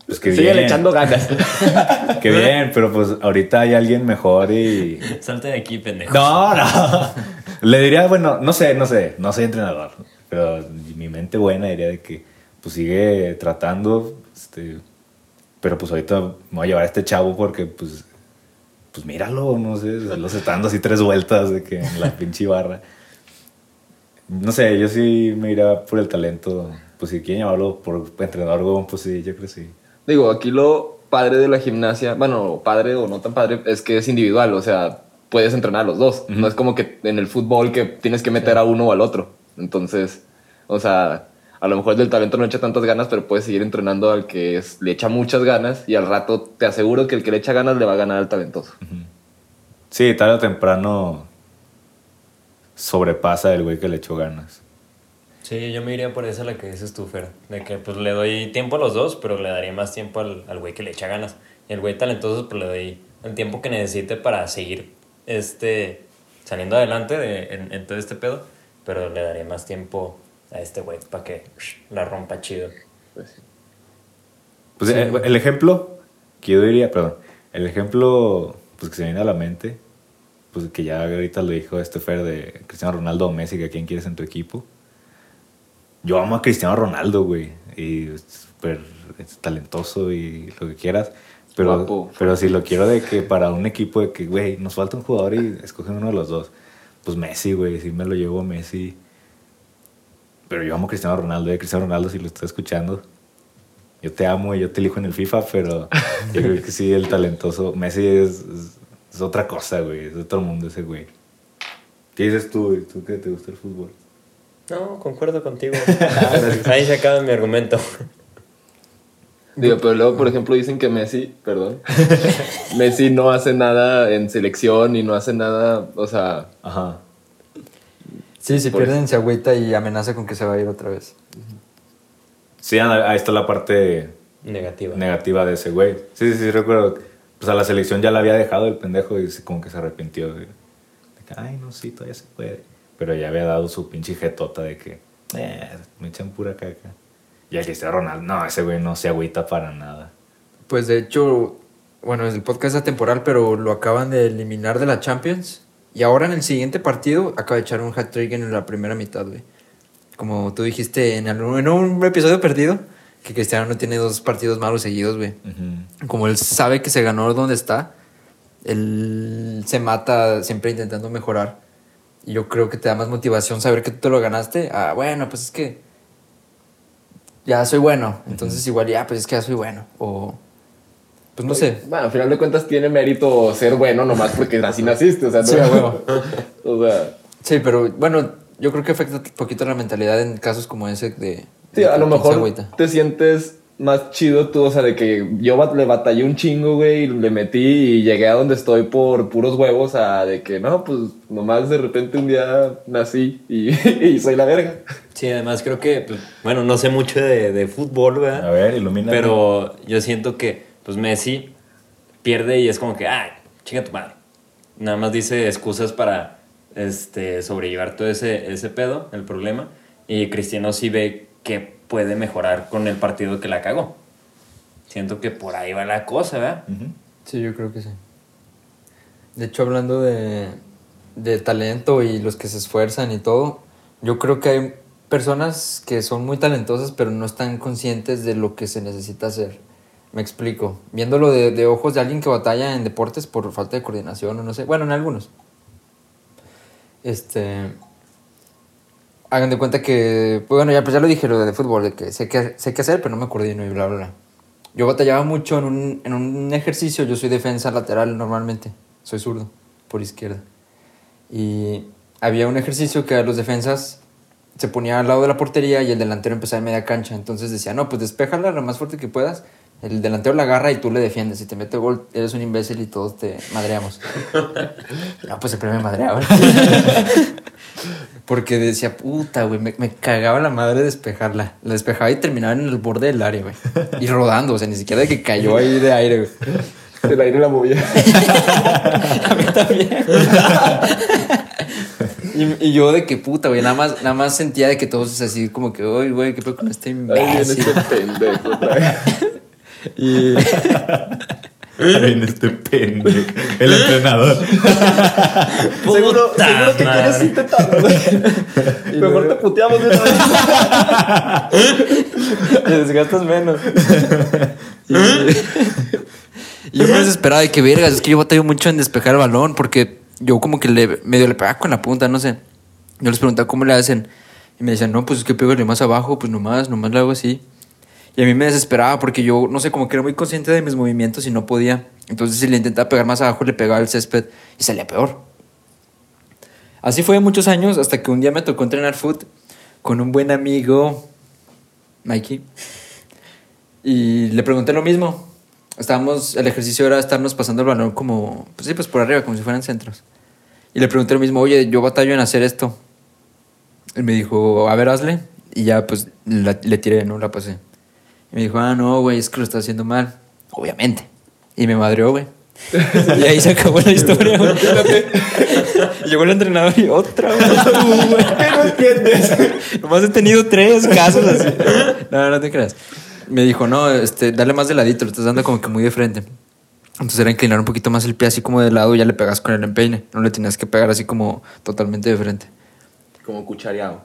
Pues que Sigue bien. echando ganas. Que bien, pero pues ahorita hay alguien mejor y. Salte de aquí, pendejo. No, no. Le diría, bueno, no sé, no sé, no soy entrenador, pero mi mente buena diría de que pues sigue tratando, este, pero pues ahorita me voy a llevar a este chavo porque pues, pues míralo, no sé, los está dando así tres vueltas de que en la pinche barra. No sé, yo sí me iría por el talento, pues si quieren llamarlo por entrenador, pues sí, yo creo que sí. Digo, aquí lo, padre de la gimnasia, bueno, padre o no tan padre, es que es individual, o sea, puedes entrenar a los dos. No es como que en el fútbol que tienes que meter a uno o al otro. Entonces, o sea, a lo mejor el del talento no echa tantas ganas, pero puedes seguir entrenando al que es- le echa muchas ganas y al rato te aseguro que el que le echa ganas le va a ganar al talentoso. Sí, tarde o temprano sobrepasa el güey que le echó ganas. Sí, yo me iría por esa la que dices tú, Fer. De que pues le doy tiempo a los dos, pero le daría más tiempo al, al güey que le echa ganas. Y el güey talentoso, pues le doy el tiempo que necesite para seguir este, saliendo adelante de, en, en todo este pedo. Pero le daría más tiempo a este güey para que la rompa chido. Pues sí. Pues eh, el, ejemplo que yo diría, perdón, el ejemplo pues que se viene a la mente, pues que ya ahorita lo dijo este Fer de Cristiano Ronaldo o Messi, que a quién quieres en tu equipo. Yo amo a Cristiano Ronaldo, güey, y es súper talentoso y lo que quieras. Pero, Guapo. pero si lo quiero de que para un equipo de que, güey, nos falta un jugador y escogen uno de los dos. Pues Messi, güey, si me lo llevo a Messi. Pero yo amo a Cristiano Ronaldo, eh, Cristiano Ronaldo, si lo está escuchando, yo te amo y yo te elijo en el FIFA, pero yo creo que sí, el talentoso. Messi es, es, es otra cosa, güey. Es otro mundo ese güey. ¿Qué dices tú, güey? ¿Tú que te gusta el fútbol? No, concuerdo contigo. Ahí se acaba mi argumento. Digo, pero luego, por ejemplo, dicen que Messi, perdón, Messi no hace nada en selección y no hace nada, o sea, Ajá. Sí, si Por pierden, se agüita y amenaza con que se va a ir otra vez. Sí, ahí está la parte Negativa. negativa de ese güey. Sí, sí, sí, recuerdo. Pues a la selección ya la había dejado el pendejo y se- como que se arrepintió. güey. De que, Ay, no, sí, todavía se puede. Pero ya había dado su pinche jetota de que, eh, me echan pura caca. Y el Cristiano Ronaldo, no, ese güey no se agüita para nada. Pues de hecho, bueno, el podcast es atemporal, pero lo acaban de eliminar de la Champions. Y ahora en el siguiente partido acaba de echar un hat-trick en la primera mitad, güey. Como tú dijiste en, el- en un episodio perdido, que Cristiano no tiene dos partidos malos seguidos, güey. Como él sabe que se ganó donde está, él se mata siempre intentando mejorar. Y yo creo que te da más motivación saber que tú te lo ganaste. Ah, bueno, pues es que ya soy bueno. Entonces igual ya, pues es que ya soy bueno. O pues no sé. bueno, al final de cuentas tiene mérito ser bueno nomás porque así naciste, o sea, no, Sí, a huevo. o sea, Sí, pero bueno, yo creo que afecta un poquito la mentalidad en casos como ese de... sí, de a lo mejor agüita. te sientes más chido tú, o sea, de que yo bat- le batallé un chingo, güey, y le metí y llegué a donde estoy por puros huevos a de que no, pues nomás de repente un día nací y, y soy la verga. Sí, además creo que, pues, bueno, no sé mucho de, de fútbol, ¿verdad? A ver, ilumina. Pero yo siento que, pues Messi pierde y es como que, ay, chinga tu madre. Nada más dice excusas para este, sobrellevar todo ese, ese pedo, el problema. Y Cristiano sí ve que puede mejorar con el partido que la cagó. Siento que por ahí va la cosa, ¿verdad? Sí, yo creo que sí. De hecho, hablando de, de talento y los que se esfuerzan y todo, yo creo que hay personas que son muy talentosas pero no están conscientes de lo que se necesita hacer. Me explico. Viéndolo de, de ojos de alguien que batalla en deportes por falta de coordinación o no sé. Bueno, en algunos. Este... Hagan de cuenta que... pues Bueno, ya, pues ya lo dije lo de fútbol, de que sé qué, sé qué hacer pero no me coordino y bla, bla, bla. Yo batallaba mucho en un, en un ejercicio. Yo soy defensa lateral normalmente. Soy zurdo, por izquierda. Y había un ejercicio que a los defensas se ponía al lado de la portería y el delantero empezaba en media cancha. Entonces decía, no, pues despéjala lo más fuerte que puedas. El delantero la agarra y tú le defiendes. Si te mete gol, eres un imbécil y todos te madreamos. no, pues siempre me madreaba. Porque decía, puta, güey, me, me cagaba la madre despejarla. La despejaba y terminaba en el borde del área, güey. Y rodando, o sea, ni siquiera de que cayó ahí de aire, güey. El aire la movía. A mí también. y, y yo de que puta, güey, nada más, nada más sentía de que todos así como que, uy, güey, qué pedo con este imbécil. este pendejo. Y viene este pendejo. El entrenador. seguro, Puta seguro que madre. quieres intentarlo, güey. Mejor te puteamos de una vez. te desgastas menos. Y, yo me desesperaba de que vergas, es que yo batallo mucho en despejar el balón porque yo como que le medio le pegaba con la punta, no sé. Yo les preguntaba cómo le hacen y me decían, no, pues es que pégale más abajo, pues nomás, nomás le hago así. Y a mí me desesperaba porque yo, no sé, como que era muy consciente de mis movimientos y no podía. Entonces si le intentaba pegar más abajo, le pegaba el césped y salía peor. Así fue muchos años hasta que un día me tocó entrenar foot con un buen amigo, Mikey. Y le pregunté lo mismo. Estábamos, el ejercicio era estarnos pasando el balón como, pues sí, pues por arriba, como si fueran centros. Y le pregunté lo mismo, oye, yo batallo en hacer esto. Él me dijo, a ver, hazle. Y ya, pues, la- le tiré, no la pasé. Y me dijo, ah, no, güey, es que lo estás haciendo mal. Obviamente. Y me madreó, güey. y ahí se acabó la historia, güey. Y Llegó el entrenador y otra güey. No entiendes. Nomás he tenido tres casos así. No, no te creas. Me dijo, no, este, dale más de ladito, lo estás dando como que muy de frente. Entonces era inclinar un poquito más el pie así como de lado y ya le pegas con el empeine. No le tenías que pegar así como totalmente de frente. Como cuchareado.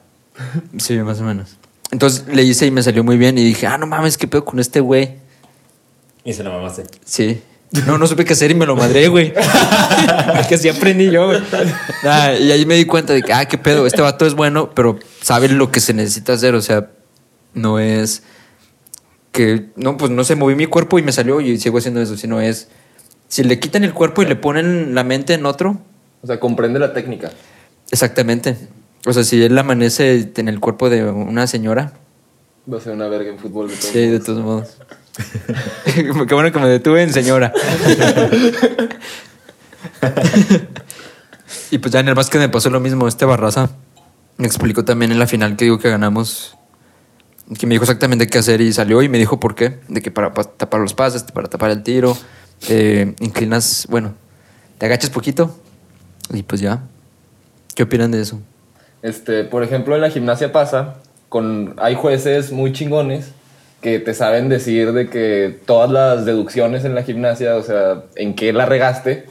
Sí, más o menos. Entonces le hice y me salió muy bien y dije, ah, no mames, ¿qué pedo con este güey? Y se la mamaste. Sí. No, no supe qué hacer y me lo madré, güey. Porque así aprendí yo, güey. Nah, y ahí me di cuenta de que, ah, qué pedo, este vato es bueno, pero sabe lo que se necesita hacer. O sea, no es que, no, pues no sé, moví mi cuerpo y me salió y sigo haciendo eso, sino es, si le quitan el cuerpo y le ponen la mente en otro, O sea, comprende la técnica. exactamente. O sea, si él amanece en el cuerpo de una señora, Va a ser una verga en fútbol de todos Sí, de modos. todos modos. Qué bueno que me detuve en señora. y pues ya en el básquet me pasó lo mismo. Este Barraza me explicó también en la final que digo que ganamos. Que me dijo exactamente qué hacer y salió y me dijo por qué. De que para pa- tapar los pases, para tapar el tiro, te inclinas, bueno, te agachas poquito y pues ya. ¿Qué opinan de eso? Este, por ejemplo, en la gimnasia pasa, con, hay jueces muy chingones que te saben decir de que todas las deducciones en la gimnasia, o sea, en qué la regaste,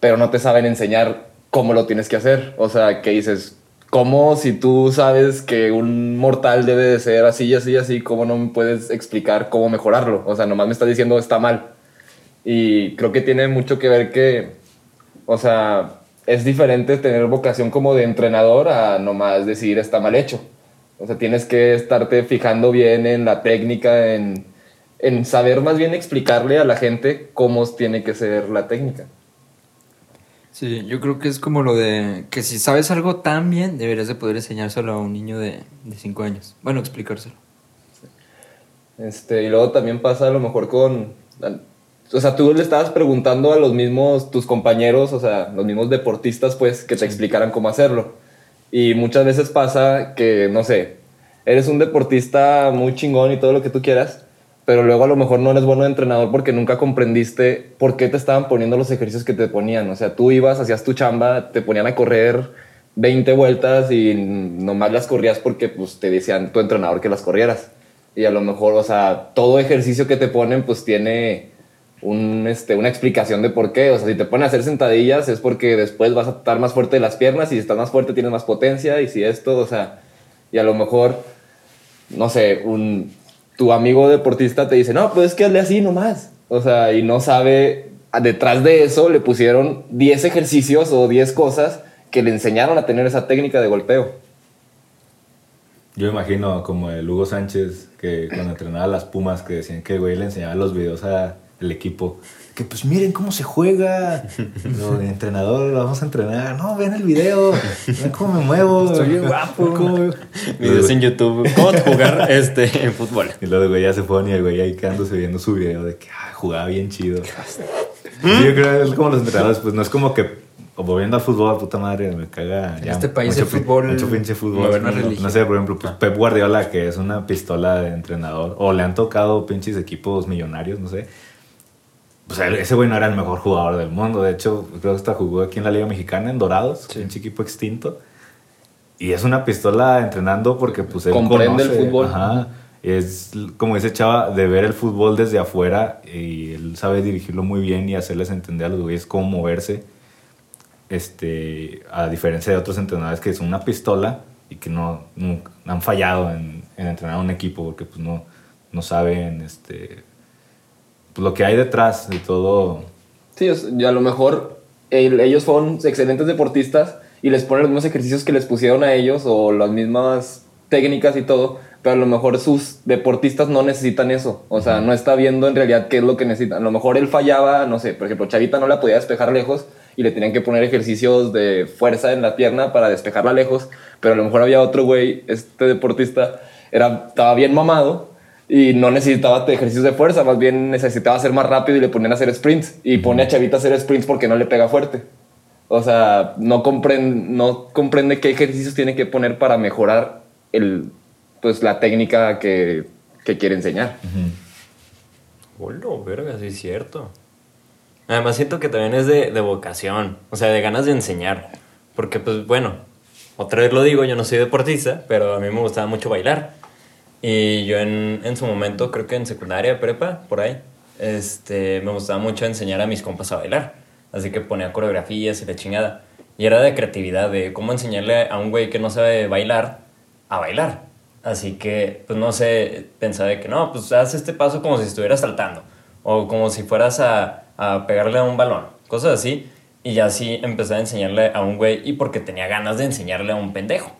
pero no te saben enseñar cómo lo tienes que hacer. O sea, que dices, ¿cómo si tú sabes que un mortal debe de ser así y así y así, cómo no me puedes explicar cómo mejorarlo? O sea, nomás me estás diciendo está mal. Y creo que tiene mucho que ver que, o sea, es diferente tener vocación como de entrenador a nomás decir está mal hecho. O sea, tienes que estarte fijando bien en la técnica, en, en saber más bien explicarle a la gente cómo tiene que ser la técnica. Sí, yo creo que es como lo de que si sabes algo tan bien, deberías de poder enseñárselo a un niño de 5 años. Bueno, explicárselo. Este, y luego también pasa a lo mejor con... O sea, tú le estabas preguntando a los mismos, tus compañeros, o sea, los mismos deportistas, pues, que te explicaran cómo hacerlo. Y muchas veces pasa que, no sé, eres un deportista muy chingón y todo lo que tú quieras, pero luego a lo mejor no eres bueno de entrenador porque nunca comprendiste por qué te estaban poniendo los ejercicios que te ponían. O sea, tú ibas, hacías tu chamba, te ponían a correr 20 vueltas y nomás las corrías porque pues, te decían tu entrenador que las corrieras. Y a lo mejor, o sea, todo ejercicio que te ponen pues tiene un, este, una explicación de por qué. O sea, si te ponen a hacer sentadillas es porque después vas a estar más fuerte de las piernas y si estás más fuerte tienes más potencia y si esto, o sea, y a lo mejor, no sé, un, tu amigo deportista te dice, no, pues es que hazle así nomás. O sea, y no sabe, detrás de eso le pusieron 10 ejercicios o 10 cosas que le enseñaron a tener esa técnica de golpeo. Yo imagino como el Hugo Sánchez que cuando entrenaba a las Pumas que decían que güey le enseñaba los videos al equipo. Que pues miren cómo se juega. Entrenador, vamos a entrenar. No, ven el video. Ven cómo me muevo. Estoy bien guapo. ¿Cómo- Videos en YouTube. ¿Cómo jugar este, en fútbol? Y luego el güey ya se pone y el güey ahí quedándose viendo su video de que ah, jugaba bien chido. Sí, yo creo que es como los entrenadores, pues no es como que como viendo al fútbol, puta madre, me caga. En este país el pi- fútbol Mucho pinche fútbol. una no, no sé, por ejemplo, pues Pep Guardiola, que es una pistola de entrenador, o le han tocado pinches equipos millonarios, no sé. Pues él- ese güey no era el mejor jugador del mundo. De hecho, creo que hasta jugó aquí en la Liga Mexicana, en Dorados, pinche equipo extinto. Y es una pistola entrenando porque pues él Comprende el conoce, fútbol. Ajá. Es como dice Chava, de ver el fútbol desde afuera y él sabe dirigirlo muy bien y hacerles entender a los güeyes cómo moverse. Este, a diferencia de otros entrenadores que son una pistola y que no, nunca- han fallado en, en entrenar a un equipo porque pues no, no saben este, pues, lo que hay detrás de todo. Sí, a lo mejor el- ellos fueron excelentes deportistas y les ponen los mismos ejercicios que les pusieron a ellos o las mismas técnicas y todo, pero a lo mejor sus deportistas no necesitan eso. O sea, no está viendo en realidad qué es lo que necesitan. A lo mejor él fallaba, no sé, por ejemplo, Chavita no la podía despejar lejos y le tenían que poner ejercicios de fuerza en la pierna para despejarla lejos, pero a lo mejor había otro güey, este deportista, era, estaba bien mamado y no necesitaba ejercicios de fuerza, más bien necesitaba ser más rápido y le ponían a hacer sprints y pone a Chavita a hacer sprints porque no le pega fuerte. O sea, no comprende, no comprende qué ejercicios tiene que poner para mejorar el, pues, la técnica que, que quiere enseñar. Hola, verga, sí es cierto. Además siento que también es de, de vocación, o sea, de ganas de enseñar. Porque, pues bueno, otra vez lo digo, yo no soy deportista, pero a mí me gustaba mucho bailar. Y yo en, en su momento, creo que en secundaria, prepa, por ahí, este, me gustaba mucho enseñar a mis compas a bailar. Así que ponía coreografías y la chingada. Y era de creatividad, de cómo enseñarle a un güey que no sabe bailar a bailar. Así que, pues no sé, pensaba de que no, pues haz este paso como si estuvieras saltando. O como si fueras a, a pegarle a un balón. Cosas así. Y ya así empecé a enseñarle a un güey y porque tenía ganas de enseñarle a un pendejo.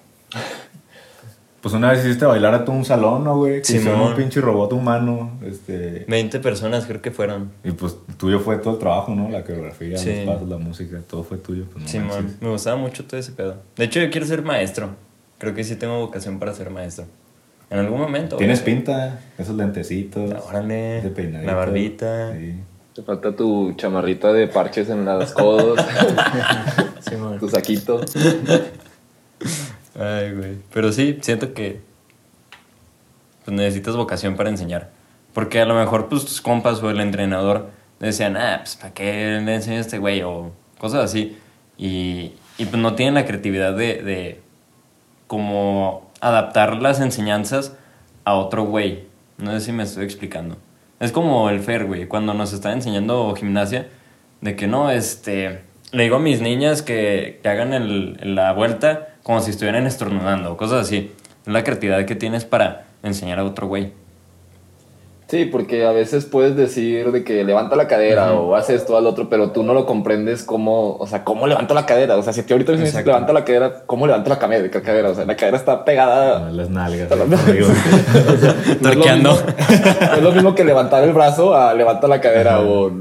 Pues una vez hiciste bailar a todo un salón, ¿no, güey? Que Simón. hicieron un pinche robot humano, este... 20 personas creo que fueron. Y pues tuyo fue todo el trabajo, ¿no? La coreografía, Sí. los pasos, la música, todo fue tuyo. Pues, no Simón, manches. me gustaba mucho todo ese pedo. De hecho, yo quiero ser maestro. Creo que sí tengo vocación para ser maestro. En algún momento. Tienes güey. pinta, esos lentecitos. Órale, ese peinadito. la barbita. Sí. Te falta tu chamarrita de parches en los codos, Simón. tu saquito. Ay, güey. Pero sí, siento que pues, necesitas vocación para enseñar. Porque a lo mejor pues, tus compas o el entrenador decían, ah, pues ¿para qué le enseño a este güey? O cosas así. Y, y pues no tienen la creatividad de, de como adaptar las enseñanzas a otro güey. No sé si me estoy explicando. Es como el Fer, güey, cuando nos está enseñando gimnasia, de que no, este, le digo a mis niñas que, que hagan el- la vuelta como si estuvieran estornudando, o cosas así. Es la creatividad que tienes para enseñar a otro güey. Sí, porque a veces puedes decir de que levanta la cadera o hace esto al otro, pero tú no lo comprendes cómo, o sea, cómo levanta la cadera. O sea, si te ahorita me dices levanta la cadera, ¿cómo levanta la cadera? O sea, la cadera está pegada. Ah, Las nalgas. Está ahí la- por arriba. No es lo mismo- no es lo mismo que levantar el brazo a levanta la cadera o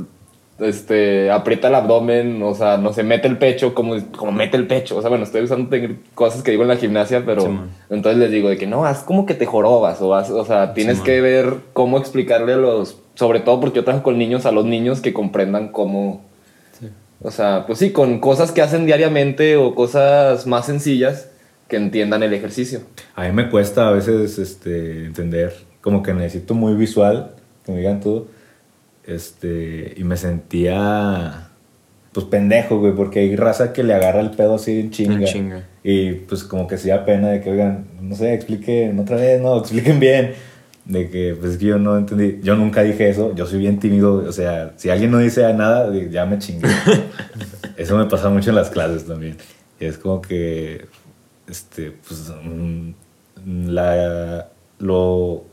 este aprieta el abdomen, o sea, no se mete el pecho como, como mete el pecho. O sea, bueno, estoy usando cosas que digo en la gimnasia, pero Sí, entonces les digo de que no, haz como que te jorobas o, haz- o sea, tienes que ver cómo explicarle a los, sobre todo porque yo trabajo con niños, a los niños que comprendan cómo, o sea, pues sí, con cosas que hacen diariamente o cosas más sencillas que entiendan el ejercicio. A mí me cuesta a veces este, entender, como que necesito muy visual, que me digan todo. Este, y me sentía, pues pendejo, güey, porque hay raza que le agarra el pedo así en chinga. En chinga. Y pues como que se da pena de que, oigan, no sé, expliquen otra vez, no, expliquen bien. De que, pues es que yo no entendí, yo nunca dije eso, yo soy bien tímido, o sea, si alguien no dice nada, ya me chingué. eso me pasa mucho en las clases también. Y es como que, este, pues, mm, la, lo...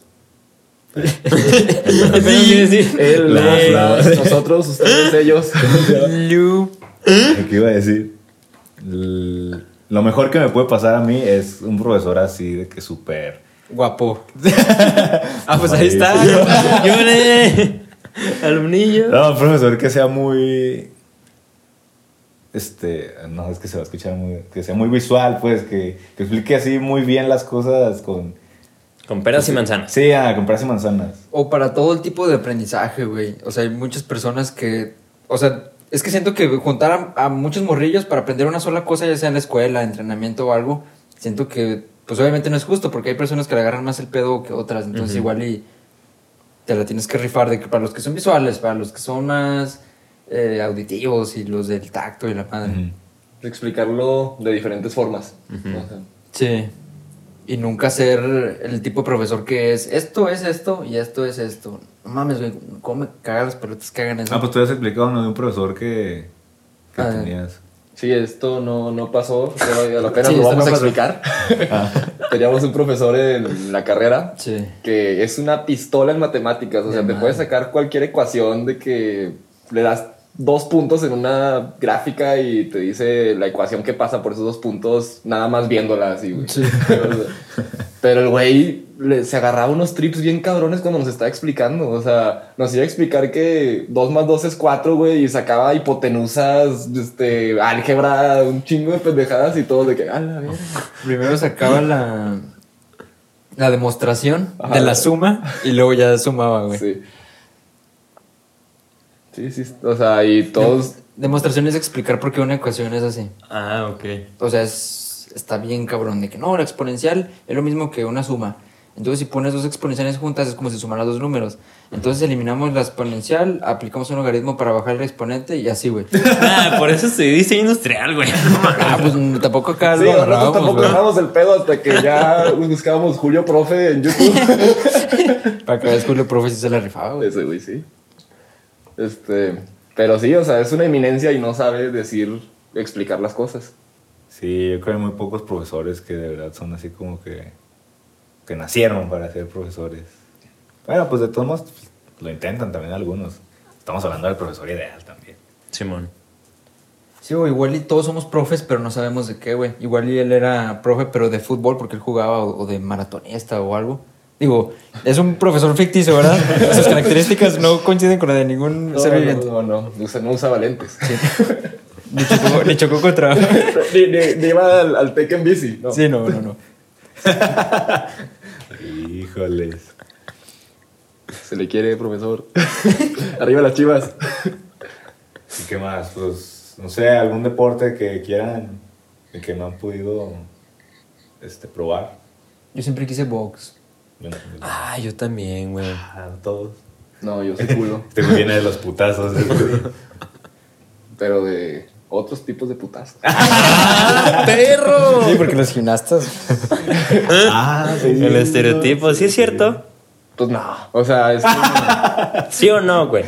Sí, sí. Él, La- las, la- las, nosotros, ustedes, ellos. ¿Qué iba a decir? Lo mejor que me puede pasar a mí es un profesor así de que súper... Guapo. ah, pues ahí está. ¡Llore! Alumnillo. No, un profesor que sea muy... Este, no, es que se va a escuchar muy... Que sea muy visual, pues, que, que explique así muy bien las cosas con... Con peras y manzanas. Sí, a comprarse manzanas. O para todo el tipo de aprendizaje, güey. O sea, hay muchas personas que. O sea, es que siento que juntar a, a muchos morrillos para aprender una sola cosa, ya sea en la escuela, entrenamiento o algo, siento que, pues obviamente no es justo, porque hay personas que le agarran más el pedo que otras. Entonces, igual y te la tienes que rifar de que para los que son visuales, para los que son más eh, auditivos y los del tacto y la madre. Explicarlo de diferentes formas. Ujú. O sea, Sí. Y nunca ser el tipo de profesor que es esto es esto y esto es esto. No mames, güey, ¿cómo me cagan las pelotas que hagan eso? Ah, pues tú habías explicado, ¿no? De un profesor que, que Ah. tenías. Sí, esto no, no pasó, pero a la pena Sí, lo vamos no a explicar. Teníamos un profesor en la carrera Sí. que es una pistola en matemáticas, o sea, De te madre. puedes sacar cualquier ecuación de que le das dos puntos en una gráfica y te dice la ecuación que pasa por esos dos puntos, nada más viéndola así, güey. Pero el güey se agarraba unos trips bien cabrones cuando nos estaba explicando. O sea, nos iba a explicar que 2 más 2 es 4, güey, y sacaba hipotenusas, este, álgebra, un chingo de pendejadas y todo de que, la. Primero sacaba la, la demostración Ajá. de la suma y luego ya sumaba, güey. Sí. Sí, sí. O sea, y todos. Demostración es explicar por qué una ecuación es así. Ah, ok. O sea, es, está bien cabrón de que no, la exponencial es lo mismo que una suma. Entonces, si pones dos exponenciales juntas, es como si sumaras dos números. Entonces, eliminamos la exponencial, aplicamos un logaritmo para bajar el exponente y así, güey. Ah, por eso estudié diseño industrial, güey. ah, pues tampoco acá Sí, lo tampoco agarramos el pedo hasta que ya buscábamos Julio Profe en YouTube. Para que veas Julio Profe sí se la rifaba, güey. Ese güey, sí. Este. Pero sí, o sea, es una eminencia y no sabe decir, explicar las cosas. Sí, yo creo que hay muy pocos profesores que de verdad son así como que, que nacieron para ser profesores. Bueno, pues de todos modos pues, lo intentan también algunos. Estamos hablando del profesor ideal también. Simón. Sí, güey, igual y todos somos profes, pero no sabemos de qué, güey. Igual y él era profe, pero de fútbol porque él jugaba o, o de maratonista o algo. Digo, es un profesor ficticio, ¿verdad? Sus características no coinciden con la de ningún No, ser no, viviente. no, no, usa, no usaba lentes. Ni, chocó, ni chocó contra... ni, ni- ni iba al, al Tec en bici. No. Sí, no, no, no. Híjoles. Se le quiere, profesor. Arriba las chivas. ¿Y qué más? Pues, no sé, algún deporte que quieran y que no han podido este, probar. Yo siempre quise box. Bueno, Ah, yo también, güey. ah, todos. No, yo soy culo. Este güey viene de los putazos. pero de otros tipos de putazos. ¡Perro! Sí, porque los gimnastas... ah, sí. El estereotipo, ¿sí es cierto? Pues no. O sea, es ¿Sí o no, güey?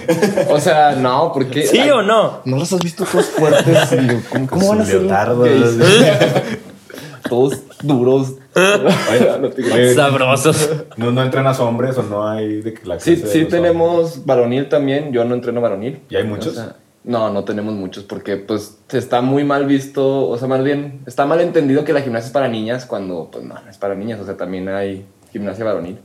O sea, no, porque. ¿Sí o no? ¿No los has visto todos fuertes? ¿Cómo, cómo van a ser? Todos duros. No te Sabrosos. ¿no, ¿No entrenas hombres o no hay de que la Sí, sí tenemos varonil también. Yo no entreno varonil. ¿Y hay muchos? O sea, no, no tenemos muchos porque pues está muy mal visto, o sea, más bien está mal entendido que la gimnasia es para niñas cuando pues no, no es para niñas, o sea, también hay gimnasia varonil.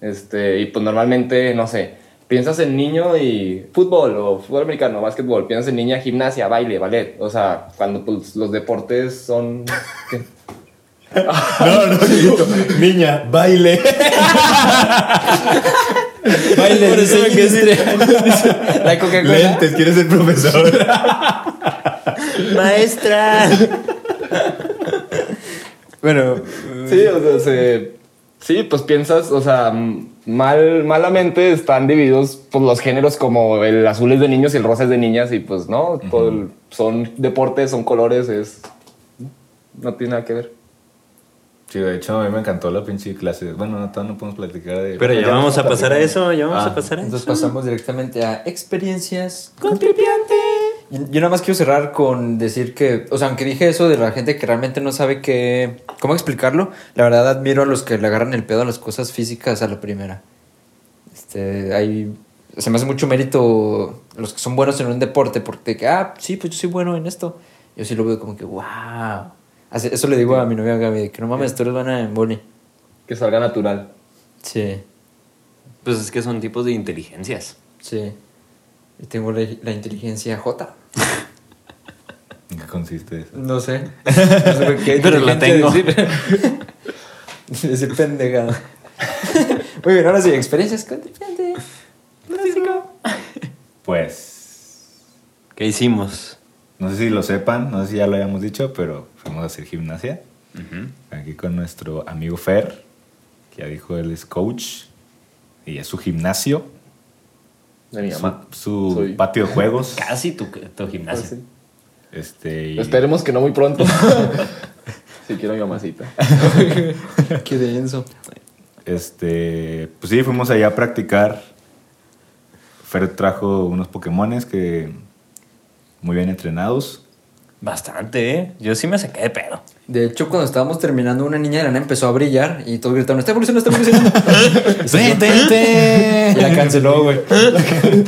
Este, y pues normalmente, no sé, piensas en niño y fútbol o fútbol americano, básquetbol, piensas en niña, gimnasia, baile, ballet, o sea, cuando pues los deportes son... No, no, chiquito. Niña, baile. Baile, diseño industrial. La Coca-Cola. Lentes, ¿quieres ser profesor? Maestra. Bueno, Sí, o sea, se- sí, pues piensas, o sea, mal, malamente están divididos pues, los géneros como el azul es de niños y el rosa es de niñas y pues no, todo el- son deportes, son colores, es... No tiene nada que ver. Sí, de hecho, a mí me encantó la pinche clase. Bueno, no, no podemos platicar de... Pero ya vamos a pasar a eso, ya vamos Ah, a pasar a eso. entonces pasamos directamente a experiencias con tripiante. Yo nada más quiero cerrar con decir que, o sea, aunque dije eso de la gente que realmente no sabe qué, cómo explicarlo, la verdad admiro a los que le agarran el pedo a las cosas físicas a la primera. Este, hay, se me hace mucho mérito los que son buenos en un deporte, porque, que, ah, sí, pues yo soy bueno en esto. Yo sí lo veo como que, wow. Así- Eso le digo a mi novia Gaby, que no mames, tú eres buena en boli. Que salga natural. Sí, Pues es que son tipos de inteligencias. sí. Y tengo la, la inteligencia J. ¿En qué consiste eso? No sé. No sé por qué Pero la tengo. Decir, decir pendejada. Muy bien, ahora sí, experiencias con. Pues, ¿Qué hicimos? No sé si lo sepan, no sé si ya lo hayamos dicho, pero fuimos a hacer gimnasia. Aquí con nuestro amigo Fer, que ya dijo él es coach. Y es su gimnasio, De mi su, mamá. su Soy- patio de juegos. Casi tu, tu gimnasio. Pues sí. Este, y- Esperemos que no muy pronto. Si quiero mi mamacita. Qué denso. Este, pues sí, fuimos allá a practicar. Fer trajo unos Pokémones que muy bien entrenados. Bastante, ¿eh? Yo sí me saqué de pedo. De hecho, cuando estábamos terminando, una niña de la nana empezó a brillar y todos gritaron: ¡Está evolucionando, está evolucionando! ¡Vente, y la canceló, güey.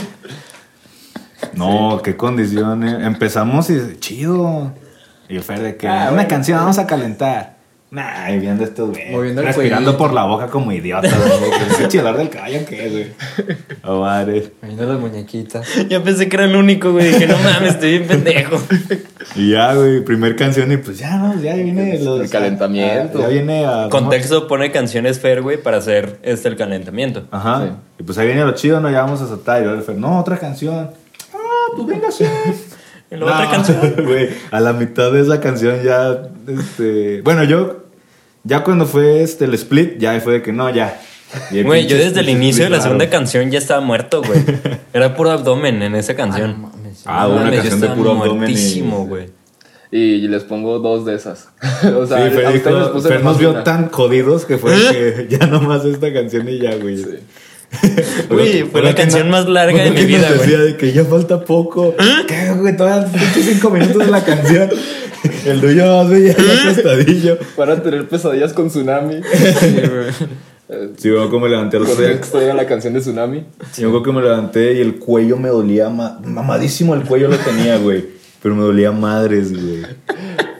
No, qué condiciones. Empezamos y chido. Y Fer de que Ah, una bueno. canción, vamos a calentar. Nah, y viendo estos güey. Moviendo el Respirando cuellito. por la boca como idiota, güey. ¿Ese chilar del caballo qué, güey? Oh, madre. Viendo las muñequitas. Ya pensé que era el único, güey. Dije, no mames, estoy bien pendejo. Y ya, güey, primer canción y pues ya, no, ya viene los, El calentamiento. a- ya viene a... Contexto pone canciones fair, güey, para hacer este el calentamiento. Ajá. Sí. Y pues ahí viene lo chido, no, ya vamos a saltar. Y luego el Fer, no, otra canción. Ah, pues venga, sí. Y la otra canción. Güey, a la mitad de esa canción ya, este... Bueno, yo, ya cuando fue este, el split, ya fue de que no, ya. Güey, yo desde el inicio de la raro. segunda canción ya estaba muerto, güey. Era puro abdomen en esa canción. mames. Ah, No una canción de puro abdomen güey. Y les pongo dos de esas. o sea, Sí, a Fer, ustedes dijo- les puse Fer la nos vio tan jodidos que fue que ya nomás esta canción y ya, güey. Sí. Güey, fue la canción no- más larga de mi vida, güey. decía de que ya falta poco. ¿Qué, güey? Todavía pinche cinco minutos de la canción. El tuyo más veía el acostadillo. Para tener pesadillas con Tsunami. Eh, Sí, yo como me levanté al otro día. Era la canción de Tsunami. Yo creo que me levanté y el cuello me dolía. ma- mamadísimo el cuello lo tenía, güey. Pero me dolía madres, güey.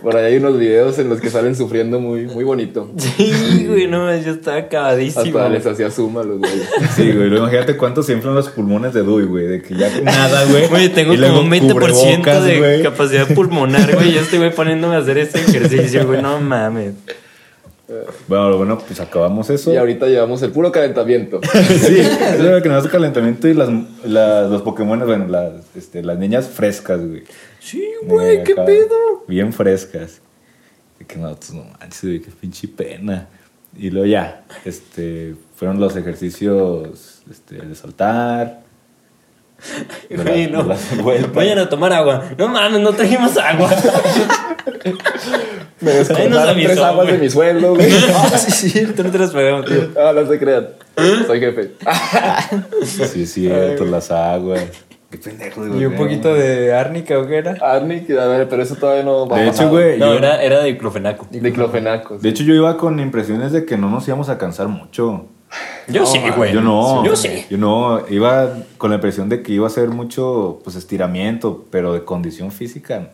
Por ahí hay unos videos en los que salen sufriendo muy, muy bonito. Sí, güey, no, yo estaba acabadísimo. Hasta les hacía suma los güeyes. Sí, güey. Imagínate cuánto se inflan los pulmones de Dewey, güey. De que ya nada, güey. Güey, tengo Y luego como un 20% cubrebocas, de güey. capacidad pulmonar, güey. Yo estoy, güey, poniéndome a hacer este ejercicio, güey. No mames. Bueno, bueno, pues acabamos eso. Y ahorita llevamos el puro calentamiento. Sí, es lo que nos hace calentamiento y las, las- los Pokémon, bueno, las, este, las niñas frescas, güey. Sí, güey, qué pedo. Bien frescas. De que no, pues, no manches, güey, qué pinche pena. Y luego ya, este, fueron los ejercicios este, de saltar. de la- no. de. Vayan a tomar agua. No mames, no trajimos agua. Me descontaron avisó, tres aguas de mi sueldo, güey. Ah, sí, sí, tú no te las pagamos, tío. Ah, no se crean. Soy jefe. Sí, es cierto, las aguas. Qué pendejo, güey. Y un poquito de árnica, ¿o qué era? Arnick, a ver, pero eso todavía no va De hecho, güey, No, yo- era, era de diclofenaco. Diclofenaco. de hecho yo iba con impresiones de que no nos íbamos a cansar mucho. Yo sí, güey. Yo no. Yo sí. Yo no. Iba con la impresión de que iba a ser mucho pues, estiramiento, pero de condición física.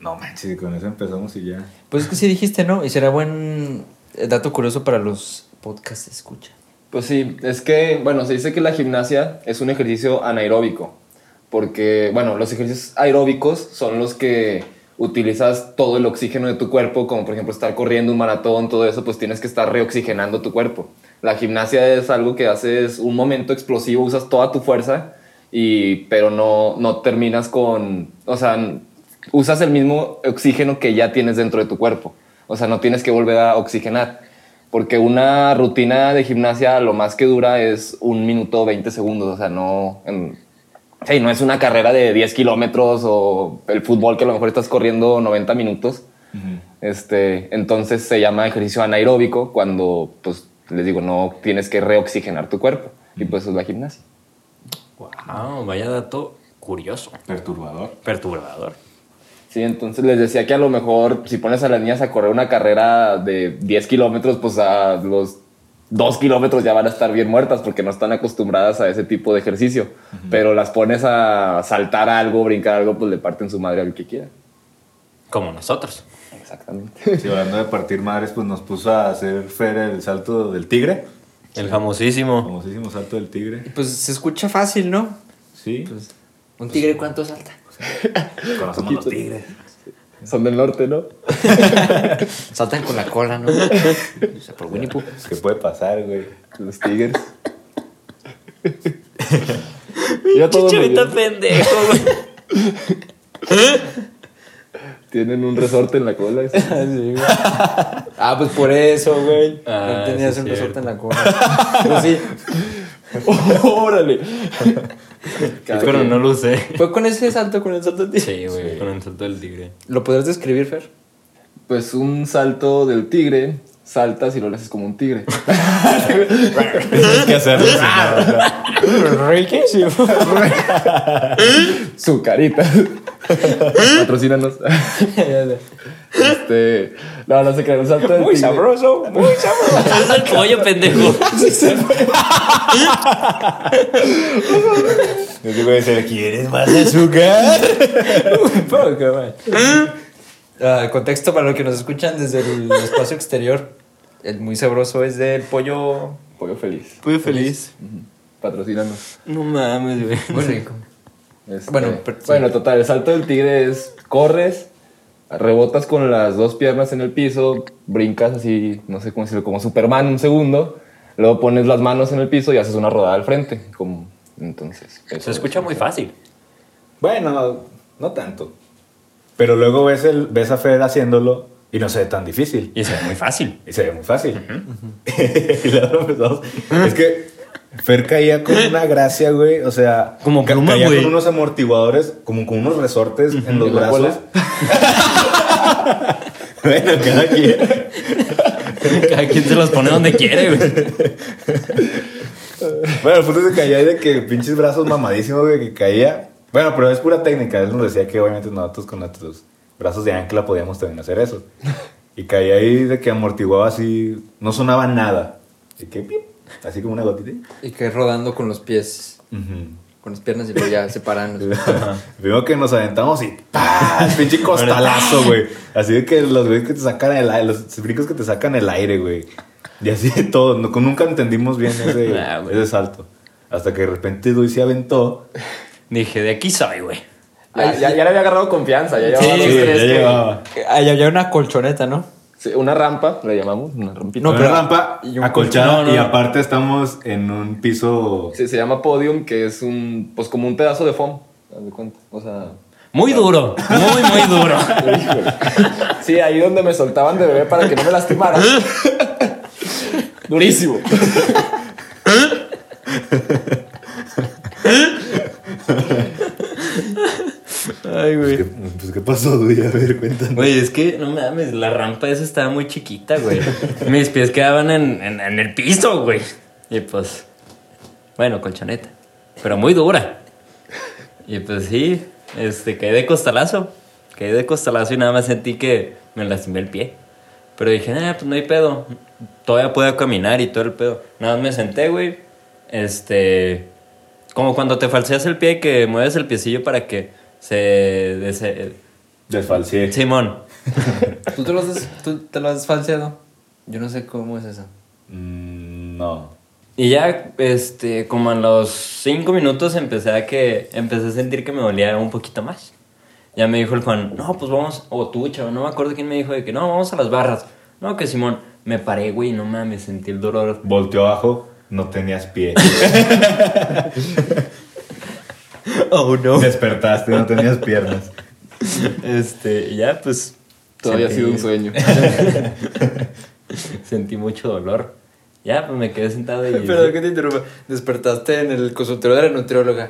No manches, con eso empezamos y ya. Pues es que sí dijiste, ¿no? Y será buen dato curioso para los podcasts de escucha. Pues sí, es que, bueno, se dice que la gimnasia es un ejercicio anaeróbico, porque, bueno, los ejercicios aeróbicos son los que utilizas todo el oxígeno de tu cuerpo, como por ejemplo estar corriendo un maratón, todo eso, pues tienes que estar reoxigenando tu cuerpo. La gimnasia es algo que haces un momento explosivo, usas toda tu fuerza, y, pero no, no terminas con, o sea, usas el mismo oxígeno que ya tienes dentro de tu cuerpo. O sea, no tienes que volver a oxigenar. Porque una rutina de gimnasia lo más que dura es un minuto 20 segundos. O sea, no, en- sí, no es una carrera de 10 kilómetros o el fútbol que a lo mejor estás corriendo 90 minutos. este, entonces se llama ejercicio anaeróbico cuando, pues, les digo, no tienes que reoxigenar tu cuerpo. Y pues eso es la gimnasia. Wow, vaya dato curioso. Perturbador. Perturbador. Sí, entonces les decía que a lo mejor si pones a las niñas a correr una carrera de 10 kilómetros, pues a los 2 kilómetros ya van a estar bien muertas porque no están acostumbradas a ese tipo de ejercicio. Pero las pones a saltar algo, brincar algo, pues le parten su madre al que quiera. Como nosotros. Exactamente. Sí, hablando de partir madres, pues nos puso a hacer Fer el salto del tigre. El famosísimo. Famosísimo salto del tigre. Pues se escucha fácil, ¿no? Sí. Pues, ¿Un tigre cuánto salta? Conocemos los tigres. Son del norte, ¿no? Saltan con la cola, ¿no? O sea, por Winnie Pooh. ¿Qué puede pasar, güey? Los tigres. Ya todo Chichavita pendejo, güey. Tienen un resorte en la cola. eso. Ah, pues por eso, güey. Ah, no tenías sí, un cierto. resorte en la cola. Pues sí. ¡Órale! Cada Pero no lo usé. Fue con ese salto, con el salto del tigre. Sí, güey, con el salto del tigre. ¿Lo podrías describir, Fer? Pues un salto del tigre saltas y lo haces como un tigre. Tienes que hacerlo. Riquísimo. Su carita. Patrocínanos. este. No, no se crean. Un salto del Muy tigre. sabroso, muy sabroso. Es el pollo, pendejo. Yo digo, decir, ¿quieres más azúcar? Un poco, man. Ah, contexto para los que nos escuchan desde el espacio exterior. El muy sabroso es del pollo. Pollo feliz. Pollo feliz. Patrocínanos. No mames, güey. Muy rico. Este, Bueno, pero- bueno, total, el salto del tigre es corres, rebotas con las dos piernas en el piso, brincas así, no sé cómo decirlo, como Superman un segundo, luego pones las manos en el piso y haces una rodada al frente. Como, entonces, eso Se es. escucha muy fácil. Bueno, no tanto. Pero luego ves, el, ves a Fer haciéndolo y no se ve tan difícil. Y se ve muy fácil. Y se ve muy fácil. y luego empezamos. Es que Fer caía con una gracia, güey. O sea, Como pluma, caía güey. con unos amortiguadores, como con unos resortes en los ¿En la brazos. bueno, cada quien. Cada quien se los pone donde quiere, güey. Bueno, el punto es que caía y de que pinches brazos mamadísimos, güey, que caía. Bueno, pero es pura técnica. Él nos decía que obviamente nosotros con nuestros brazos de ancla podíamos también hacer eso. Y caía ahí de que amortiguaba así, no sonaba nada. Y que pip, así como una gotita. Y que rodando con los pies, con las piernas y luego ya separando. Primero que nos aventamos y ¡pah! Pinche costalazo, güey. Así de que los güeyes que te sacan el aire, los brincos que te sacan el aire, güey. Y así de todo. No- nunca entendimos bien ese, Nah, güey. ese salto. Hasta que de repente Luis se aventó. Dije, de aquí soy, güey. Ya, ya, ya le había agarrado confianza, ya llevaba Sí, dos, sí, tres ya que- llevaba. Ahí había una colchoneta, ¿no? Sí, una rampa, le llamamos, una rampita. No, pero- rampa y un acolchada no, y no. aparte estamos en un piso. Sí, se llama podium, que es un, pues como un pedazo de foam, haz de cuenta. O sea, Muy duro. Muy, muy duro. sí, ahí donde me soltaban de bebé para que no me lastimara. Durísimo. Ay, güey. ¿Qué, pues, ¿qué pasó, Luis? A ver, cuéntanos. Güey, es que no mames, la rampa esa estaba muy chiquita, güey. Mis pies quedaban en, en, en el piso, güey. Y pues, bueno, colchoneta. Pero muy dura. Y pues sí, este, caí de costalazo. Caí de costalazo y nada más sentí que me lastimé el pie. Pero dije, ah, pues no hay pedo. Todavía puedo caminar y todo el pedo. Nada más me senté, güey. Este. Como cuando te falseas el pie que mueves el piecillo para que se. dese- Desfalcié. Simón. ¿Tú te, lo has, ¿Tú te lo has falseado? Yo no sé cómo es eso. Mm, no. Y ya, este, como a los cinco minutos empecé a que, empecé a sentir que me dolía un poquito más. Ya me dijo el Juan, no, pues vamos, o tú, chavo, no me acuerdo quién me dijo de que no, vamos a las barras. No, que Simón, me paré, güey, no mames, sentí el dolor. Volteó abajo, no tenías pie. Oh, no. Despertaste, no tenías piernas. Este, ya, pues. Todavía ha sentí- sido un sueño. Sentí mucho dolor. Ya, pues me quedé sentado y. Perdón que te interrumpa. Despertaste en el consultorio de la nutrióloga.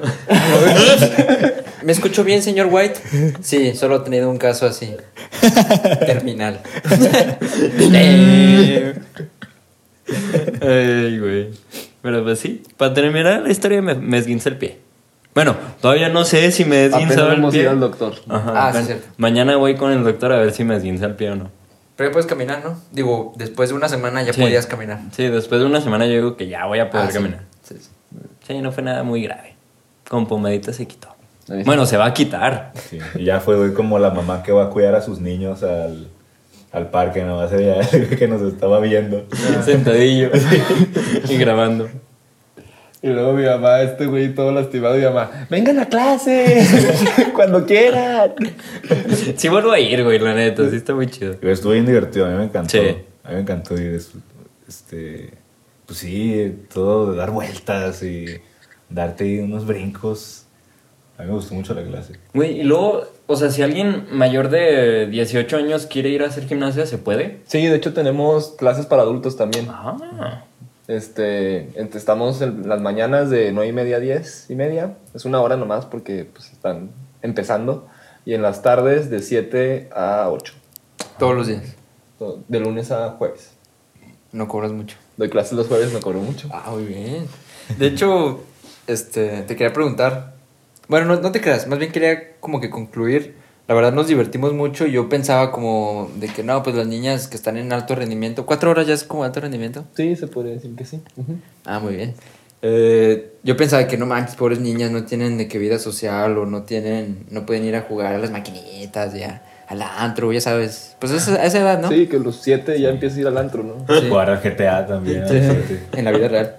¿Me escucho bien, señor White? Sí, solo he tenido un caso así. Terminal. Ay, güey. Pero pues sí, para terminar la historia me, me esguince el pie. Bueno, todavía no sé si me Apenas esguinzado el pie. ir al doctor. Ajá, Ah, sí, cierto. Mañana voy con el doctor a ver si me esguinza el pie o no. Pero ya puedes caminar, ¿no? Digo, después de una semana ya Sí. podías caminar. Sí, después de una semana yo digo que ya voy a poder Ah, caminar. Sí, sí. Sí, no fue nada muy grave. Con pomadita se quitó. Bueno, se va a quitar. Sí, y ya fue como la mamá que va a cuidar a sus niños al, al parque, ¿no? Se veía que nos estaba viendo. Sentadillo. y grabando. Y luego mi mamá, este güey todo lastimado, y mi mamá, vengan a clase, cuando quieran. Sí vuelvo a ir, güey, la neta. Sí está muy chido. Pero estuvo bien divertido, a mí me encantó. Sí. A mí me encantó ir. es- Este, pues sí, todo de dar vueltas y darte unos brincos. A mí me gustó mucho la clase. Güey, y luego, o sea, si alguien mayor de 18 años quiere ir a hacer gimnasia, ¿se puede? Sí, de hecho tenemos clases para adultos también. Ah. Este, estamos en las mañanas de 9 y media a 10 y media. Es una hora nomás porque pues, están empezando. Y en las tardes de 7 a 8. Todos los días. De lunes a jueves. No cobras mucho. Doy clases los jueves, no cobro mucho. Ah, muy bien. De hecho, este, te quería preguntar. Bueno, no, no te creas, más bien quería como que concluir. La verdad nos divertimos mucho. Yo pensaba como de que no, pues las niñas que están en alto rendimiento. ¿Cuatro horas ya es como alto rendimiento? Sí, se podría decir que sí. Ah, muy bien. Eh, yo pensaba que no manches, pobres niñas no tienen de qué vida social o no tienen, no pueden ir a jugar a las maquinitas, ya, al antro, ya sabes. Pues esa, a esa edad, ¿no? Sí, que los siete ya empieza a ir al antro, ¿no? Sí. Jugar al GTA también. Sí, sí. En la vida real.